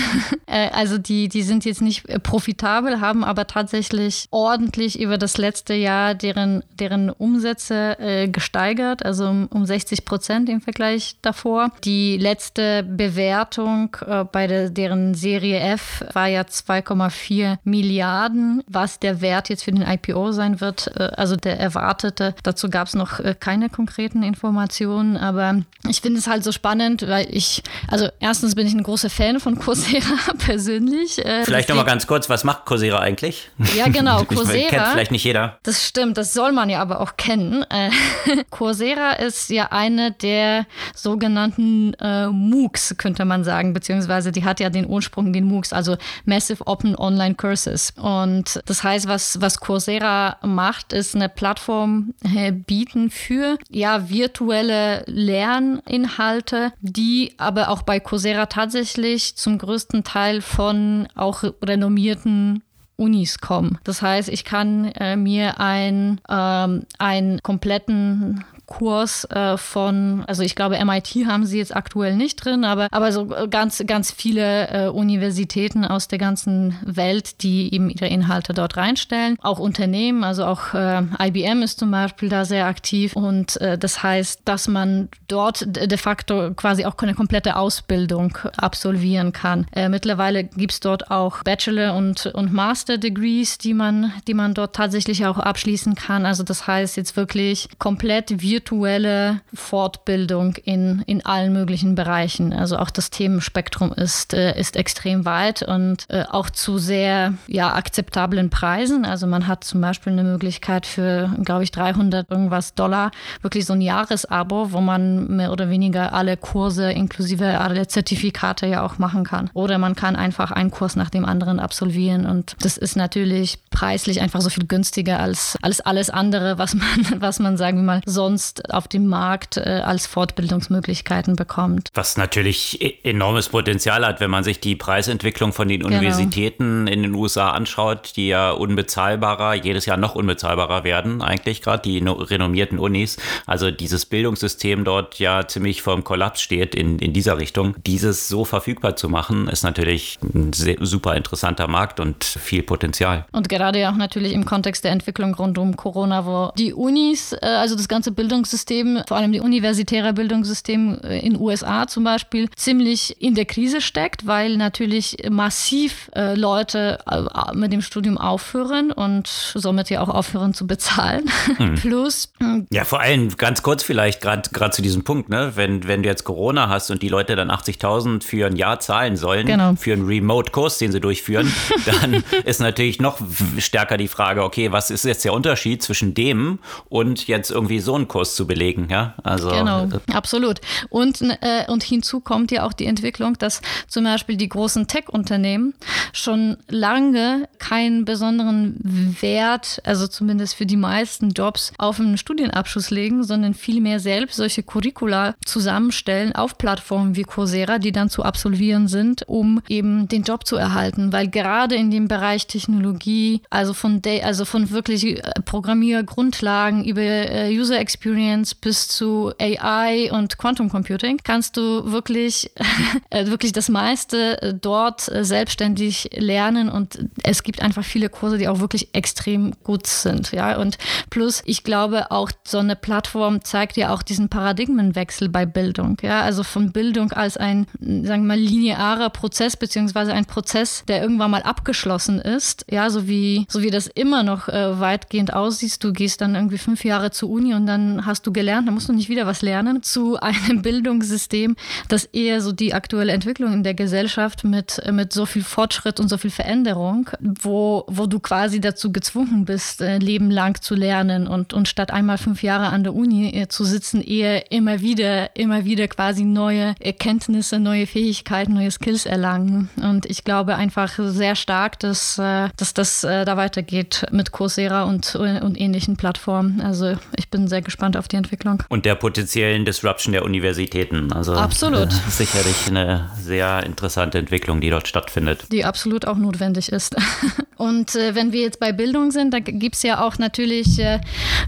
Speaker 1: Äh, also die, die sind jetzt nicht äh, profitabel, haben aber tatsächlich ordentlich über das letzte Jahr deren, deren Umsätze äh, gesteigert, also um, um 60 Prozent im Vergleich davor. Die letzte Bewertung äh, bei der, deren Serie F war ja 2,4 Milliarden, was der Wert jetzt für den IPO sein wird, äh, also der erwartete. Dazu gab es noch äh, keine konkreten Informationen, aber ich finde es halt so spannend, weil ich also erstens bin ich ein großer Fan von Coursera *laughs* persönlich.
Speaker 2: Äh, vielleicht nochmal ganz kurz, was macht Coursera eigentlich?
Speaker 1: Ja, genau, *laughs* Coursera.
Speaker 2: kennt vielleicht nicht jeder.
Speaker 1: Das stimmt, das soll man ja aber auch kennen. Äh, *laughs* Coursera ist ja eine der sogenannten äh, MOOCs, könnte man sagen, beziehungsweise die hat ja den Ursprung, den MOOCs, also Massive Open Online Courses. Und das heißt, was, was Coursera macht, ist eine Plattform äh, bieten für ja virtuelle Lerninhalte, die aber auch bei Coursera tatsächlich zum größten Teil von auch renommierten Unis kommen. Das heißt, ich kann äh, mir ein, ähm, einen kompletten Kurs äh, von, also ich glaube, MIT haben sie jetzt aktuell nicht drin, aber, aber so ganz, ganz viele äh, Universitäten aus der ganzen Welt, die eben ihre Inhalte dort reinstellen. Auch Unternehmen, also auch äh, IBM ist zum Beispiel da sehr aktiv. Und äh, das heißt, dass man dort de facto quasi auch eine komplette Ausbildung absolvieren kann. Äh, mittlerweile gibt es dort auch Bachelor- und, und Master-Degrees, die man, die man dort tatsächlich auch abschließen kann. Also das heißt jetzt wirklich komplett virtuell virtuelle Fortbildung in, in allen möglichen Bereichen. Also auch das Themenspektrum ist, äh, ist extrem weit und äh, auch zu sehr ja, akzeptablen Preisen. Also man hat zum Beispiel eine Möglichkeit für, glaube ich, 300 irgendwas Dollar, wirklich so ein Jahresabo, wo man mehr oder weniger alle Kurse inklusive alle Zertifikate ja auch machen kann. Oder man kann einfach einen Kurs nach dem anderen absolvieren und das ist natürlich preislich einfach so viel günstiger als, als alles andere, was man, *laughs* was man sagen wir mal sonst sonst auf dem Markt äh, als Fortbildungsmöglichkeiten bekommt.
Speaker 2: Was natürlich e-, enormes Potenzial hat, wenn man sich die Preisentwicklung von den genau. Universitäten in den USA anschaut, die ja unbezahlbarer, jedes Jahr noch unbezahlbarer werden, eigentlich gerade die renommierten Unis. Also dieses Bildungssystem dort ja ziemlich vor dem Kollaps steht in, in dieser Richtung. Dieses so verfügbar zu machen, ist natürlich ein sehr, super interessanter Markt und viel Potenzial.
Speaker 1: Und gerade auch natürlich im Kontext der Entwicklung rund um Corona, wo die Unis, äh, also das ganze Bildungssystem, Bildungssystem, vor allem die universitäre Bildungssystem äh, in USA zum Beispiel, ziemlich in der Krise steckt, weil natürlich massiv äh, Leute äh, mit dem Studium aufhören und somit ja auch aufhören zu bezahlen. *laughs* Mhm. Plus.
Speaker 2: Hm, ja, vor allem ganz kurz vielleicht gerade zu diesem Punkt, ne? wenn, wenn du jetzt Corona hast und die Leute dann 80.000 für ein Jahr zahlen sollen, genau. für einen Remote-Kurs, den sie durchführen, *laughs* dann ist natürlich noch stärker die Frage, okay, was ist jetzt der Unterschied zwischen dem und jetzt irgendwie so einen Kurs Kurs zu belegen, ja.
Speaker 1: Also genau, äh, absolut. Und, äh, und hinzu kommt ja auch die Entwicklung, dass zum Beispiel die großen Tech-Unternehmen schon lange keinen besonderen Wert, also zumindest für die meisten Jobs, auf einen Studienabschluss legen, sondern vielmehr selbst solche Curricula zusammenstellen auf Plattformen wie Coursera, die dann zu absolvieren sind, um eben den Job zu erhalten. Weil gerade in dem Bereich Technologie, also von, also von wirklich äh, Programmiergrundlagen über äh, User Experience, Experience bis zu AI und Quantum Computing kannst du wirklich, *laughs* äh, wirklich das meiste äh, dort äh, selbstständig lernen und es gibt einfach viele Kurse, die auch wirklich extrem gut sind. Ja, und plus, ich glaube auch so eine Plattform zeigt ja auch diesen Paradigmenwechsel bei Bildung. Ja, also von Bildung als ein, sagen wir mal, linearer Prozess beziehungsweise ein Prozess, der irgendwann mal abgeschlossen ist. Ja, so wie, so wie das immer noch äh, weitgehend aussieht. Du gehst dann irgendwie fünf Jahre zur Uni und dann hast du gelernt, dann musst du nicht wieder was lernen, zu einem *laughs* Bildungssystem, das eher so die aktuelle Entwicklung in der Gesellschaft mit, mit so viel Fortschritt und so viel Veränderung, wo, wo du quasi dazu gezwungen bist, äh, Leben lang zu lernen und, und statt einmal fünf Jahre an der Uni äh, zu sitzen, eher immer wieder, immer wieder quasi neue Erkenntnisse, neue Fähigkeiten, neue Skills erlangen. Und ich glaube einfach sehr stark, dass, äh, dass das da weitergeht mit Coursera und, und ähnlichen Plattformen. Also ich bin sehr gespannt auf die Entwicklung.
Speaker 2: Und der potenziellen Disruption der Universitäten. Also
Speaker 1: absolut.
Speaker 2: Äh, sicherlich eine sehr interessante Entwicklung, die dort stattfindet.
Speaker 1: Die absolut auch notwendig ist. *laughs* Und äh, wenn wir jetzt bei Bildung sind, da gibt es ja auch natürlich äh,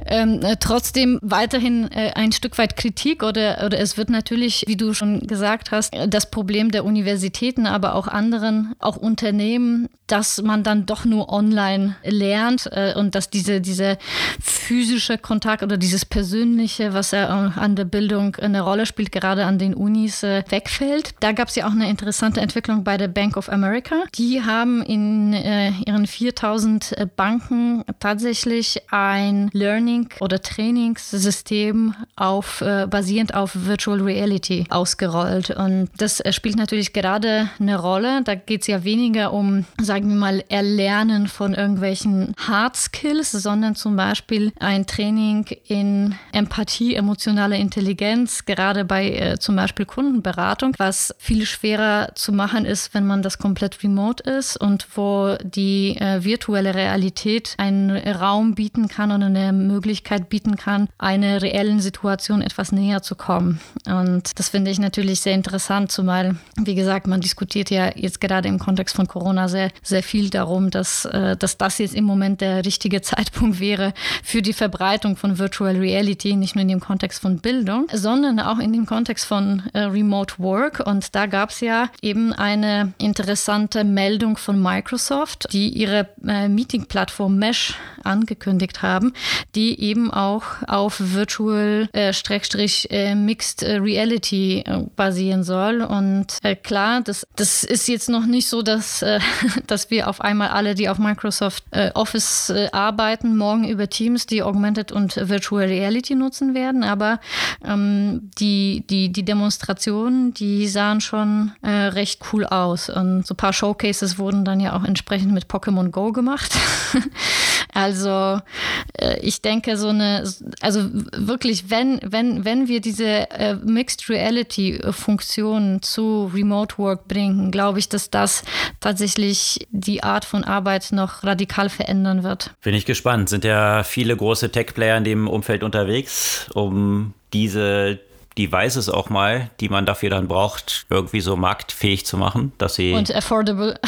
Speaker 1: ähm, äh, trotzdem weiterhin äh, ein Stück weit Kritik oder, oder es wird natürlich, wie du schon gesagt hast, das Problem der Universitäten, aber auch anderen, auch Unternehmen, dass man dann doch nur online lernt äh, und dass diese, diese physische Kontakt oder dieses Persönliche, was ja an der Bildung eine Rolle spielt, gerade an den Unis, äh, wegfällt. Da gab es ja auch eine interessante Entwicklung bei der Bank of America. Die haben in ihren ihren 4000 äh, Banken tatsächlich ein Learning- oder Trainingssystem auf, äh, basierend auf Virtual Reality ausgerollt. Und das äh, spielt natürlich gerade eine Rolle. Da geht es ja weniger um, sagen wir mal, Erlernen von irgendwelchen Hard Skills, sondern zum Beispiel ein Training in Empathie, emotionale Intelligenz, gerade bei äh, zum Beispiel Kundenberatung, was viel schwerer zu machen ist, wenn man das komplett remote ist und wo die äh, virtuelle Realität einen Raum bieten kann und eine Möglichkeit bieten kann, einer reellen Situation etwas näher zu kommen. Und das finde ich natürlich sehr interessant, zumal, wie gesagt, man diskutiert ja jetzt gerade im Kontext von Corona sehr, sehr viel darum, dass, äh, dass das jetzt im Moment der richtige *laughs* Zeitpunkt wäre für die Verbreitung von Virtual Reality, nicht nur in dem Kontext von Bildung, sondern auch in dem Kontext von äh, Remote Work. Und da gab es ja eben eine interessante Meldung von Microsoft, die ihre äh, Meeting-Plattform Mesh angekündigt haben, die eben auch auf Virtual äh, äh, Mixed Reality äh, basieren soll. Und äh, klar, das, das ist jetzt noch nicht so, dass, *laughs* dass wir auf einmal alle, die auf Microsoft Office arbeiten, morgen über Teams die Augmented und Virtual Reality nutzen werden. Aber ähm, die, die, die Demonstrationen, die sahen schon recht cool aus. Und so ein paar Showcases wurden dann ja auch entsprechend mit Pokémon Go gemacht. *laughs* also äh, ich denke, so eine, also wirklich, wenn, wenn, wenn wir diese äh, Mixed Reality Funktion zu Remote Work bringen, glaube ich, dass das tatsächlich die Art von Arbeit noch radikal verändern wird.
Speaker 2: Bin ich gespannt. Sind ja viele große Tech-Player in dem Umfeld unterwegs, um diese Devices auch mal, die man dafür dann braucht, irgendwie so marktfähig zu machen, dass sie.
Speaker 1: Und affordable.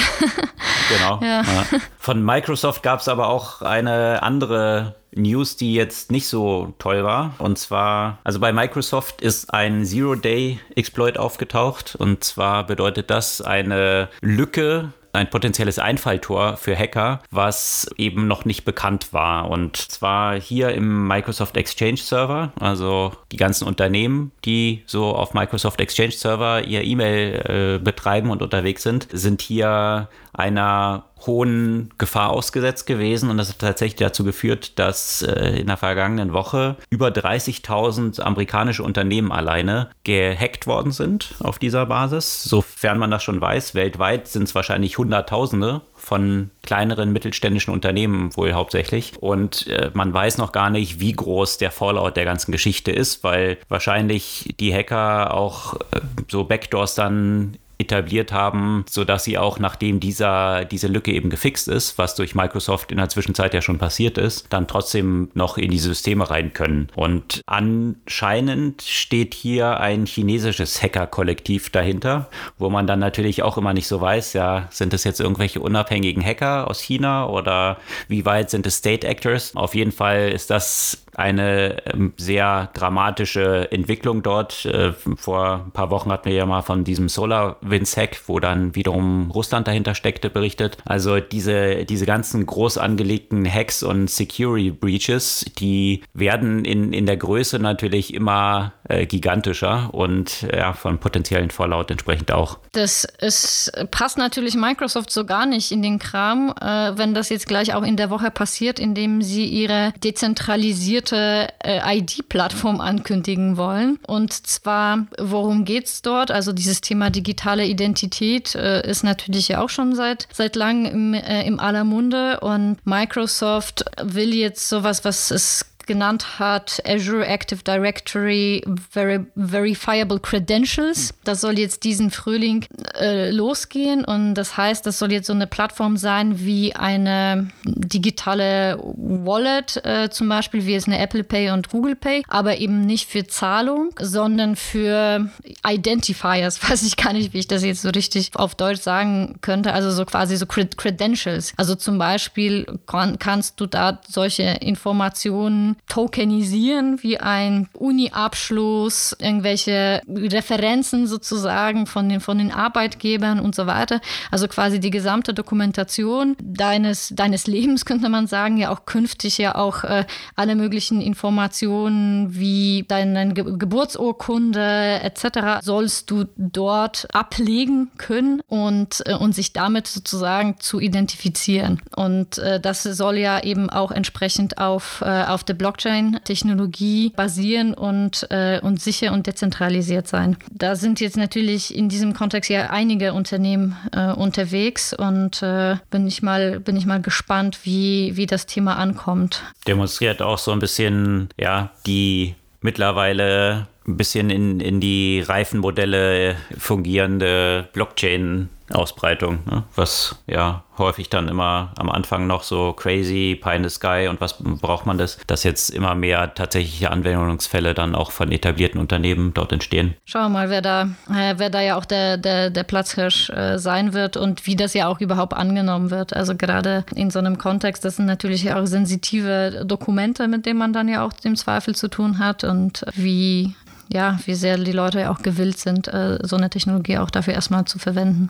Speaker 1: *laughs*
Speaker 2: genau. Ja. Ja. Von Microsoft gab es aber auch eine andere News, die jetzt nicht so toll war. Und zwar, also bei Microsoft ist ein Zero-Day-Exploit aufgetaucht. Und zwar bedeutet das eine Lücke ein potenzielles Einfalltor für Hacker, was eben noch nicht bekannt war. Und zwar hier im Microsoft Exchange Server, also die ganzen Unternehmen, die so auf Microsoft Exchange Server ihr E-Mail äh, betreiben und unterwegs sind, sind hier einer hohen Gefahr ausgesetzt gewesen und das hat tatsächlich dazu geführt, dass äh, in der vergangenen Woche über 30.000 amerikanische Unternehmen alleine gehackt worden sind auf dieser Basis. Sofern man das schon weiß, weltweit sind es wahrscheinlich Hunderttausende von kleineren mittelständischen Unternehmen wohl hauptsächlich. Und äh, man weiß noch gar nicht, wie groß der Fallout der ganzen Geschichte ist, weil wahrscheinlich die Hacker auch äh, so Backdoors dann etabliert haben, sodass sie auch nachdem dieser, diese Lücke eben gefixt ist, was durch Microsoft in der Zwischenzeit ja schon passiert ist, dann trotzdem noch in die Systeme rein können. Und anscheinend steht hier ein chinesisches Hacker-Kollektiv dahinter, wo man dann natürlich auch immer nicht so weiß, ja, sind es jetzt irgendwelche unabhängigen Hacker aus China oder wie weit sind es State Actors? Auf jeden Fall ist das eine ähm, sehr dramatische Entwicklung dort. Äh, vor ein paar Wochen hatten wir ja mal von diesem Solar Vince Hack, wo dann wiederum Russland dahinter steckte, berichtet. Also diese, diese ganzen groß angelegten Hacks und Security Breaches, die werden in, in der Größe natürlich immer äh, gigantischer und ja, von potenziellen Fallout entsprechend auch.
Speaker 1: Das ist, passt natürlich Microsoft so gar nicht in den Kram, äh, wenn das jetzt gleich auch in der Woche passiert, indem sie ihre dezentralisierte äh, ID-Plattform ankündigen wollen. Und zwar, worum geht es dort? Also dieses Thema digitale Identität äh, ist natürlich ja auch schon seit, seit langem im, äh, im aller Munde und Microsoft will jetzt sowas, was es genannt hat, Azure Active Directory Ver Verifiable Credentials. Das soll jetzt diesen Frühling äh, losgehen und das heißt, das soll jetzt so eine Plattform sein wie eine digitale Wallet, äh, zum Beispiel wie es eine Apple Pay und Google Pay, aber eben nicht für Zahlung, sondern für Identifiers. *laughs* Weiß ich gar nicht, wie ich das jetzt so richtig auf Deutsch sagen könnte. Also so quasi so Credentials. Also zum Beispiel kann, kannst du da solche Informationen tokenisieren, wie ein Uni-Abschluss, irgendwelche Referenzen sozusagen von den, von den Arbeitgebern und so weiter. Also quasi die gesamte Dokumentation deines, deines Lebens, *laughs* könnte man sagen, ja auch künftig ja auch äh, alle möglichen Informationen wie deine Ge Geburtsurkunde etc. sollst du dort ablegen können und, äh, und sich damit sozusagen zu identifizieren. Und äh, das soll ja eben auch entsprechend auf, äh, auf der Blockchain-Technologie basieren und, äh, und sicher und dezentralisiert sein. Da sind jetzt natürlich in diesem Kontext ja einige Unternehmen äh, unterwegs und äh, bin, ich mal, bin ich mal gespannt, wie, wie das Thema ankommt.
Speaker 2: Demonstriert auch so ein bisschen ja, die mittlerweile ein bisschen in, in die Reifenmodelle fungierende Blockchain Ausbreitung, ne? was ja häufig dann immer am Anfang noch so crazy, pie in the sky und was braucht man das, dass jetzt immer mehr tatsächliche Anwendungsfälle dann auch von etablierten Unternehmen dort entstehen.
Speaker 1: Schauen wir mal, wer da, äh, wer da ja auch der, der, der Platzhirsch äh, sein wird und wie das ja auch überhaupt angenommen wird. Also gerade in so einem Kontext, das sind natürlich auch sensitive Dokumente, mit denen man dann ja auch im Zweifel zu tun hat und wie ja, wie sehr die Leute auch gewillt sind, äh, so eine Technologie auch dafür erstmal zu verwenden.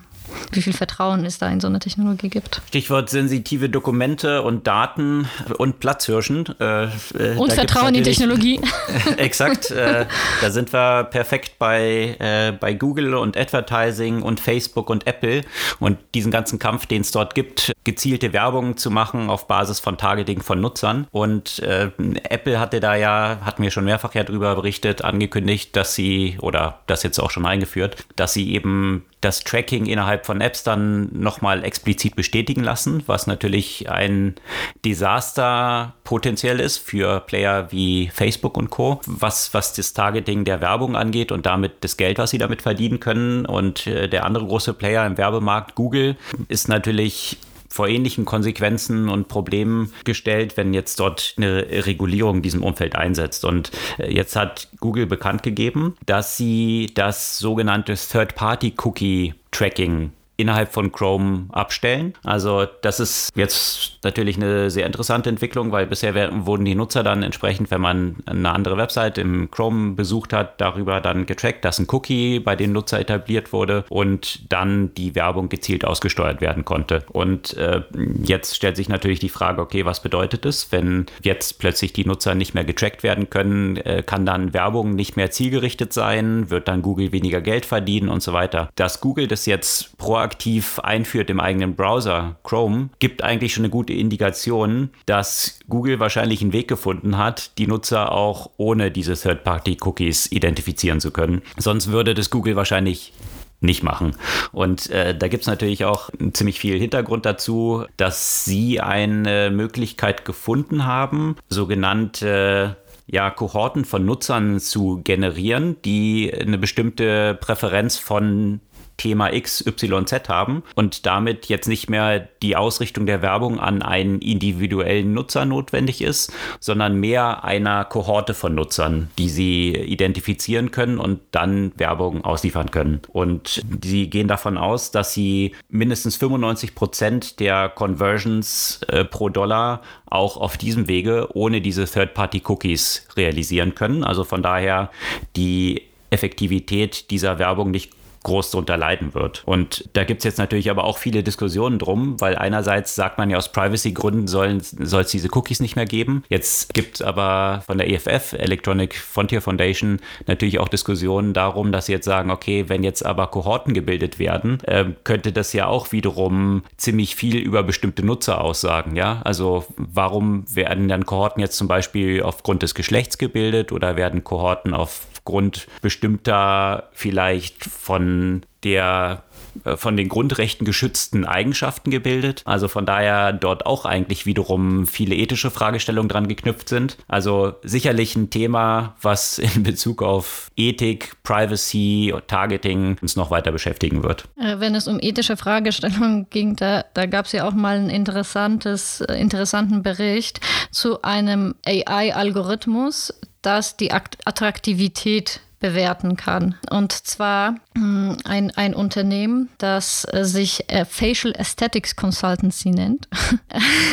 Speaker 1: Wie viel Vertrauen es da in so eine Technologie gibt.
Speaker 2: Stichwort sensitive Dokumente und Daten und Platzhirschen.
Speaker 1: Äh, äh und Vertrauen in Technologie. *laughs*
Speaker 2: exakt. Äh, da sind wir perfekt bei, äh, bei Google und Advertising und Facebook und Apple und diesen ganzen Kampf, den es dort gibt, gezielte Werbung zu machen auf Basis von Targeting von Nutzern. Und äh, Apple hatte da ja, hatten wir schon mehrfach ja drüber berichtet, angekündigt, angekündigt, dass sie, oder das jetzt auch schon eingeführt, dass sie eben das Tracking innerhalb von Apps dann nochmal explizit bestätigen lassen, was natürlich ein Desaster potenziell ist für Player wie Facebook und Co., was, was das Targeting der Werbung angeht und damit das Geld, was sie damit verdienen können. Und äh, der andere große Player im Werbemarkt, Google, ist natürlich vor ähnlichen Konsequenzen und Problemen gestellt, wenn jetzt dort eine Regulierung in diesem Umfeld einsetzt. Und äh, jetzt hat Google bekannt gegeben, dass sie das sogenannte Third-Party-Cookie-Tracking innerhalb von Chrome abstellen. Also das ist jetzt natürlich eine sehr interessante Entwicklung, weil bisher wurden die Nutzer dann entsprechend, wenn man eine andere Website im Chrome besucht hat, darüber dann getrackt, dass ein Cookie bei den Nutzer etabliert wurde und dann die Werbung gezielt ausgesteuert werden konnte. Und äh, jetzt stellt sich natürlich die Frage, okay, was bedeutet es, wenn jetzt plötzlich die Nutzer nicht mehr getrackt werden können, äh, kann dann Werbung nicht mehr zielgerichtet sein, wird dann Google weniger Geld verdienen und so weiter. Dass Google das jetzt proaktiv proaktiv einführt im eigenen Browser Chrome, gibt eigentlich schon eine gute Indikation, dass Google wahrscheinlich einen Weg gefunden hat, die Nutzer auch ohne diese Third-Party-Cookies identifizieren zu können. Sonst würde das Google wahrscheinlich nicht machen. Und äh, da gibt es natürlich auch ziemlich viel Hintergrund dazu, dass sie eine Möglichkeit gefunden haben, sogenannte ja, Kohorten von Nutzern zu generieren, die eine bestimmte Präferenz von Thema X, Y, Z haben und damit jetzt nicht mehr die Ausrichtung der Werbung an einen individuellen Nutzer notwendig ist, sondern mehr einer Kohorte von Nutzern, die sie identifizieren können und dann Werbung ausliefern können. Und sie gehen davon aus, dass sie mindestens 95 Prozent der Conversions äh, pro Dollar auch auf diesem Wege ohne diese Third-Party-Cookies realisieren können. Also von daher die Effektivität dieser Werbung nicht groß darunter leiden wird. Und da gibt es jetzt natürlich aber auch viele Diskussionen drum, weil einerseits sagt man ja aus Privacy-Gründen soll es diese Cookies nicht mehr geben. Jetzt gibt es aber von der EFF, Electronic Frontier Foundation, natürlich auch Diskussionen darum, dass sie jetzt sagen, okay, wenn jetzt aber Kohorten gebildet werden, äh, könnte das ja auch wiederum ziemlich viel über bestimmte Nutzer aussagen. Ja, also warum werden dann Kohorten jetzt zum Beispiel aufgrund des Geschlechts gebildet oder werden Kohorten aufgrund bestimmter vielleicht von der äh, von den Grundrechten geschützten Eigenschaften gebildet. Also von daher dort auch eigentlich wiederum viele ethische Fragestellungen dran geknüpft sind. Also sicherlich ein Thema, was in Bezug auf Ethik, Privacy, Targeting uns noch weiter beschäftigen wird.
Speaker 1: Äh, wenn es um ethische Fragestellungen ging, da, da gab es ja auch mal einen interessantes, äh, interessanten Bericht zu einem AI-Algorithmus, das die Attraktivität bewerten kann. Und zwar hm, ein, ein Unternehmen, das äh, sich äh, Facial Aesthetics Consultancy nennt.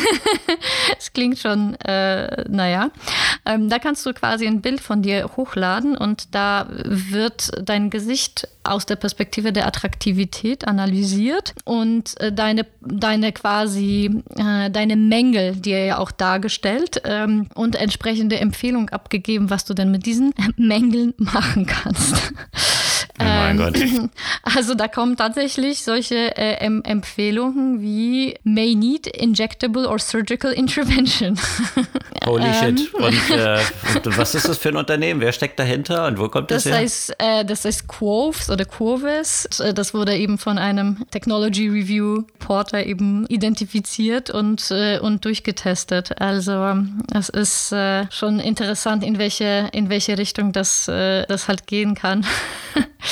Speaker 1: *laughs* das klingt schon, äh, naja. Ähm, da kannst du quasi ein Bild von dir hochladen und da wird dein Gesicht aus der Perspektive der Attraktivität analysiert und äh, deine, deine quasi, äh, deine Mängel dir ja auch dargestellt ähm, und entsprechende Empfehlung abgegeben, was du denn mit diesen *laughs* Mängeln machen kannst.
Speaker 2: Oh mein ähm, Gott. *laughs*
Speaker 1: Also da kommen tatsächlich solche äh, em Empfehlungen wie may need injectable or surgical intervention. *laughs*
Speaker 2: Holy ähm. shit. Und, äh, was ist das für ein Unternehmen? Wer steckt dahinter und wo kommt das,
Speaker 1: das
Speaker 2: her?
Speaker 1: Heißt, äh, das heißt Quoves oder Quovis. Äh, das wurde eben von einem Technology Review Porter eben identifiziert und, äh, und durchgetestet. Also es ist äh, schon interessant, in welche, in welche Richtung das, das halt gehen kann. *laughs*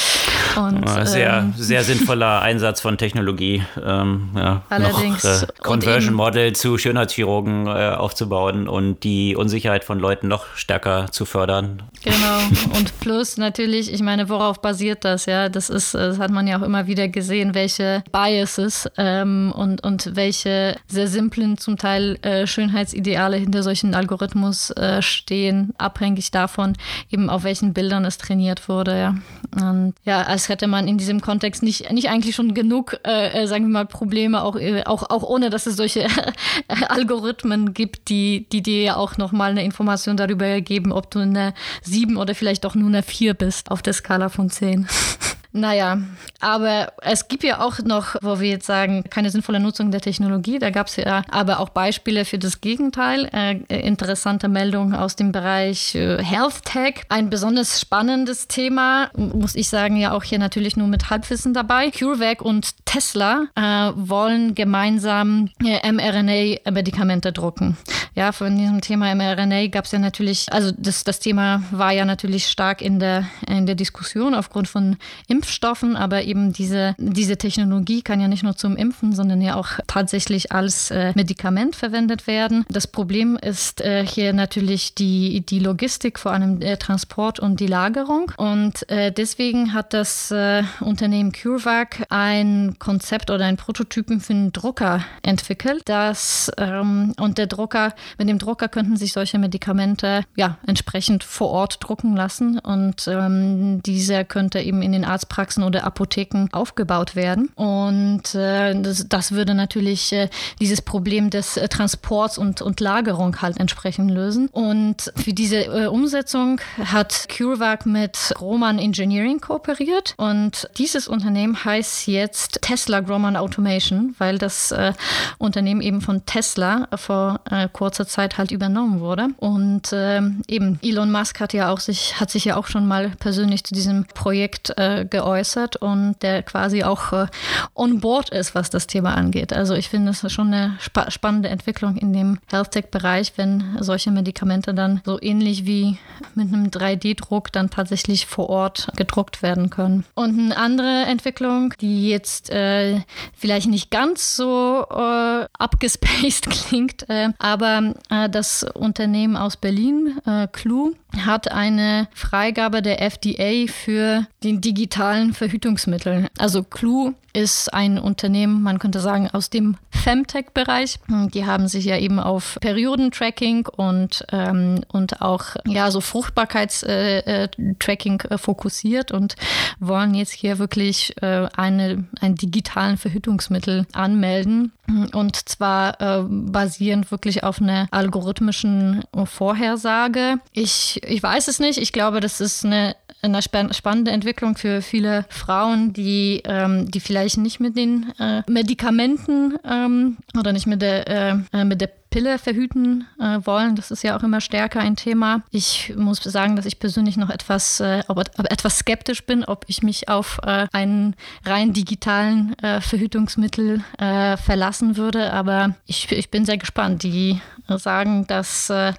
Speaker 2: Und, sehr, ähm, sehr sinnvoller *laughs* Einsatz von Technologie. Ähm, ja,
Speaker 1: allerdings. Noch,
Speaker 2: äh, Conversion Model zu Schönheitschirurgen äh, aufzubauen und die Unsicherheit von Leuten noch stärker zu fördern.
Speaker 1: Genau. *laughs* Und plus natürlich, ich meine, worauf basiert das? Ja, das ist, das hat man ja auch immer wieder gesehen, welche Biases ähm, und, und welche sehr simplen, zum Teil äh, Schönheitsideale hinter solchen Algorithmus äh, stehen, abhängig davon, eben auf welchen Bildern es trainiert wurde. Ja. Und ja, als hätte man in diesem Kontext nicht, nicht eigentlich schon genug, äh, äh sagen wir mal, Probleme, auch, äh, auch, auch ohne, dass es solche *laughs* Algorithmen gibt, die, die dir ja auch nochmal eine Information darüber geben, ob du eine 7 oder vielleicht auch nur eine 4 bist auf der Skala von 10. *laughs* Naja, aber es gibt ja auch noch, wo wir jetzt sagen, keine sinnvolle Nutzung der Technologie. Da gab es ja aber auch Beispiele für das Gegenteil. Äh, interessante Meldungen aus dem Bereich äh, Health Tech. Ein besonders spannendes Thema, muss ich sagen, ja auch hier natürlich nur mit Halbwissen dabei. CureVac und Tesla äh, wollen gemeinsam äh, mRNA-Medikamente drucken. Ja, von diesem Thema mRNA gab es ja natürlich, also das, das Thema war ja natürlich stark in der, in der Diskussion aufgrund von Impf Impfstoffen, aber eben diese, diese Technologie kann ja nicht nur zum Impfen, sondern ja auch tatsächlich als äh, Medikament verwendet werden. Das Problem ist äh, hier natürlich die, die Logistik, vor allem der Transport und die Lagerung. Und äh, deswegen hat das äh, Unternehmen CureVac ein Konzept oder ein Prototypen für einen Drucker entwickelt. Das, ähm, und der Drucker, mit dem Drucker könnten sich solche Medikamente ja entsprechend vor Ort drucken lassen. Und ähm, dieser könnte eben in den Arztpraxen Arztpraxen oder Apotheken aufgebaut werden. Und äh, das, das, würde natürlich äh, dieses Problem des äh, Transports und, und Lagerung halt entsprechend lösen. Und für diese äh, Umsetzung hat CureVac mit Roman Engineering kooperiert. Und dieses Unternehmen heißt jetzt Tesla Groman Automation, weil das äh, Unternehmen eben von Tesla vor äh, kurzer Zeit halt übernommen wurde. Und ähm, eben Elon Musk hat ja auch sich, hat sich ja auch schon mal persönlich zu diesem Projekt geäußert geäußert und der quasi auch äh, on board ist, was das Thema angeht. Also ich finde es schon eine spa spannende Entwicklung in dem Health Tech-Bereich, wenn solche Medikamente dann so ähnlich wie mit einem 3D-Druck dann tatsächlich vor Ort gedruckt werden können. Und eine andere Entwicklung, die jetzt äh, vielleicht nicht ganz so äh, abgespaced *laughs* klingt, äh, aber aber äh, das Unternehmen aus Berlin, äh, Clue, hat eine Freigabe der FDA für den digitalen Verhütungsmittel. Also Clue ist ein Unternehmen, man könnte sagen, aus dem Femtech-Bereich. Die haben sich ja eben auf Periodentracking und, ähm, und auch ja, so Fruchtbarkeitstracking äh, äh, fokussiert und wollen jetzt hier wirklich äh, eine, ein digitalen Verhütungsmittel anmelden. Und zwar äh, basierend wirklich auf einer algorithmischen Vorhersage. Ich, ich weiß es nicht. Ich glaube, das ist eine eine spannende Entwicklung für viele Frauen, die, ähm, die vielleicht nicht mit den äh, Medikamenten ähm, oder nicht mit der, äh, äh mit der Pille verhüten äh, wollen. Das ist ja auch immer stärker ein Thema. Ich muss sagen, dass ich persönlich noch etwas, äh, ob, ob etwas skeptisch bin, ob ich mich auf äh, einen rein digitalen äh, Verhütungsmittel äh, verlassen würde. Aber ich, ich bin sehr gespannt. Die sagen, dass äh,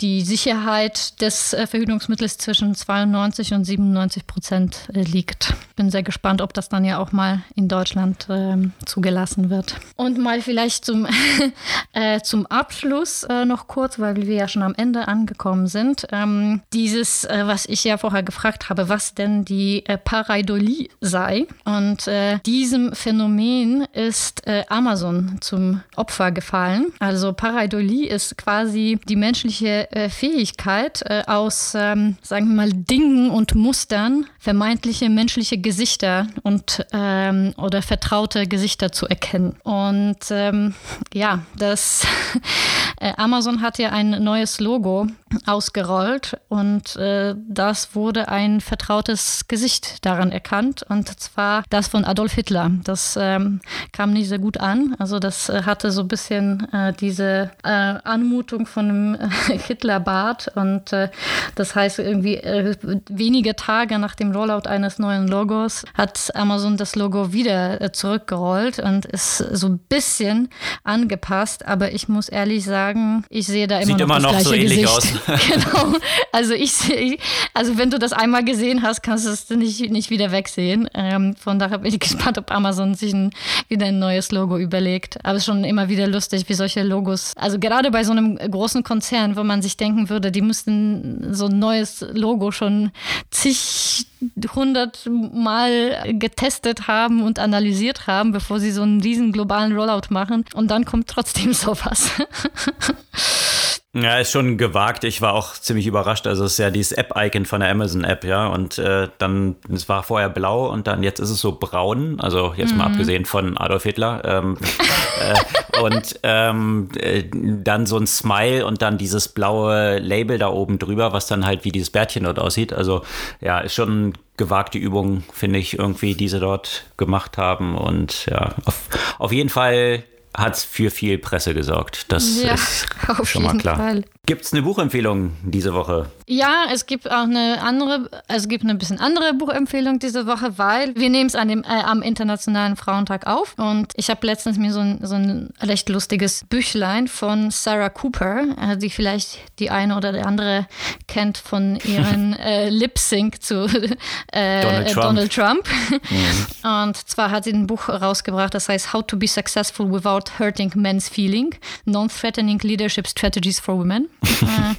Speaker 1: die Sicherheit des Verhütungsmittels zwischen 92 und 97 Prozent liegt. Bin sehr gespannt, ob das dann ja auch mal in Deutschland ähm, zugelassen wird. Und mal vielleicht zum, *laughs* zum Abschluss äh, noch kurz, weil wir ja schon am Ende angekommen sind. Ähm, dieses, äh, was ich ja vorher gefragt habe, was denn die äh, Pareidolie sei. Und äh, diesem Phänomen ist äh, Amazon zum Opfer gefallen. Also Pareidolie ist quasi die menschliche äh, Fähigkeit, aus, ähm, sagen wir mal, Dingen und Mustern vermeintliche menschliche Gesichter und ähm, oder vertraute Gesichter zu erkennen. Und ähm, ja, das *laughs* *laughs* Amazon hat ja ein neues Logo ausgerollt und äh, das wurde ein vertrautes Gesicht daran erkannt und zwar das von Adolf Hitler. Das ähm, kam nicht sehr gut an. Also das äh, hatte so ein bisschen äh, diese äh, Anmutung von einem äh, *laughs* Hitlerbart und das heißt irgendwie wenige Tage nach dem Rollout eines neuen Logos hat Amazon das Logo wieder zurückgerollt und ist so ein bisschen angepasst, aber ich muss ehrlich sagen, ich sehe da immer
Speaker 2: Sieht
Speaker 1: noch
Speaker 2: immer
Speaker 1: das
Speaker 2: noch
Speaker 1: gleiche
Speaker 2: so ähnlich
Speaker 1: Gesicht.
Speaker 2: aus. *laughs*
Speaker 1: genau. Also ich sehe, also wenn du das einmal gesehen hast, kannst du es nicht, nicht wieder wegsehen. Ähm, von daher bin ich *laughs* gespannt, ob Amazon sich ein, wieder ein neues Logo überlegt. Aber es ist schon immer wieder lustig, wie solche Logos, also gerade bei so einem großen Konzern, wo man sich denken würde, die müssten so ein neues Logo schon zig hundert Mal getestet haben und analysiert haben, bevor sie so einen riesen globalen Rollout machen. Und dann kommt trotzdem *laughs* sowas. *laughs*
Speaker 2: Ja, ist schon gewagt. Ich war auch ziemlich überrascht. Also es ist ja dieses App-Icon von der Amazon-App, ja. Und äh, dann, es war vorher blau und dann jetzt ist es so braun. Also jetzt mhm. mal abgesehen von Adolf Hitler. Ähm, *laughs* äh, und ähm, äh, dann so ein Smile und dann dieses blaue Label da oben drüber, was dann halt wie dieses Bärtchen dort aussieht. Also ja, ist schon gewagte Übung, finde ich, irgendwie, die sie dort gemacht haben. Und ja, auf, auf jeden Fall hat es für viel Presse gesorgt. Das ja, ist *laughs* schon mal klar. Gibt es eine Buchempfehlung diese Woche?
Speaker 1: Ja, es gibt auch eine andere, es gibt eine bisschen andere Buchempfehlung diese Woche, weil wir nehmen es an dem, äh, am Internationalen Frauentag auf und ich habe letztens mir so ein, so ein recht lustiges Büchlein von Sarah Cooper, äh, die vielleicht die eine oder die andere kennt von ihren *laughs* äh, Lip-Sync zu *laughs* äh, Donald Trump. Donald Trump. Mhm. *laughs* Und zwar hat sie ein Buch rausgebracht, das heißt How to be Successful Without Hurting Men's Feeling, Non-Threatening Leadership Strategies for Women. Äh,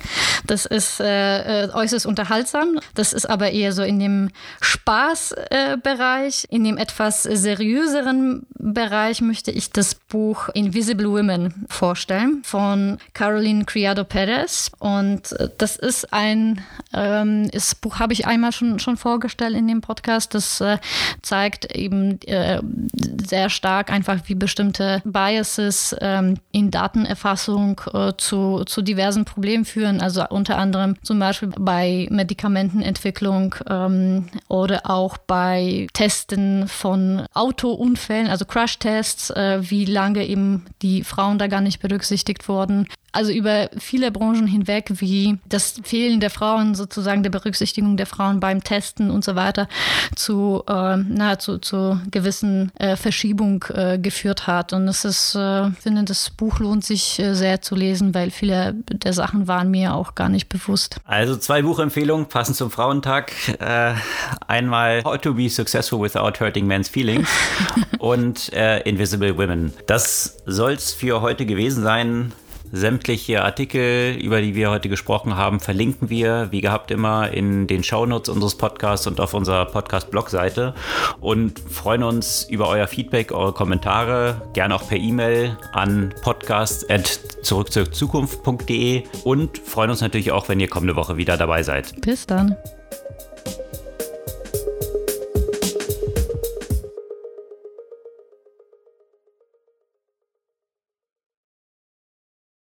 Speaker 1: das ist äh, äh, äußerst unterhaltsam. Das ist aber eher so in dem Spaßbereich. Äh, in dem etwas seriöseren Bereich möchte ich das Buch Invisible Women vorstellen von Caroline Criado Perez. Und äh, das ist ein ähm, das Buch habe ich einmal schon, schon vorgestellt in dem Podcast. Das äh, zeigt eben sehr stark einfach, wie bestimmte Biases ähm, in Datenerfassung zu, zu diversen Problemen führen. Also unter anderem zum Beispiel bei Medikamentenentwicklung ähm, oder auch bei Testen von Autounfällen, also Crash-Tests, äh, wie lange eben die Frauen da gar nicht berücksichtigt wurden also über viele Branchen hinweg, wie das Fehlen der Frauen, sozusagen der Berücksichtigung der Frauen beim Testen und so weiter zu, äh, na, zu, gewissen äh, Verschiebung äh, geführt hat. Und es ist, äh, ich finde, das Buch lohnt sich äh, sehr zu lesen, weil viele der Sachen waren mir auch gar nicht bewusst.
Speaker 2: Also zwei Buchempfehlungen passend zum Frauentag. Äh, einmal How to be successful without hurting men's feelings *laughs* und Invisible Women. Das soll es für heute gewesen sein. Sämtliche Artikel, über die wir heute gesprochen haben, verlinken wir, wie gehabt immer, in den Shownotes unseres Podcasts und auf unserer Podcast-Blog-Seite und freuen uns über euer Feedback, eure Kommentare, gerne auch per E-Mail an podcast.zurückzurzukunft.de und freuen uns natürlich auch, wenn ihr kommende Woche wieder dabei seid.
Speaker 1: Bis dann.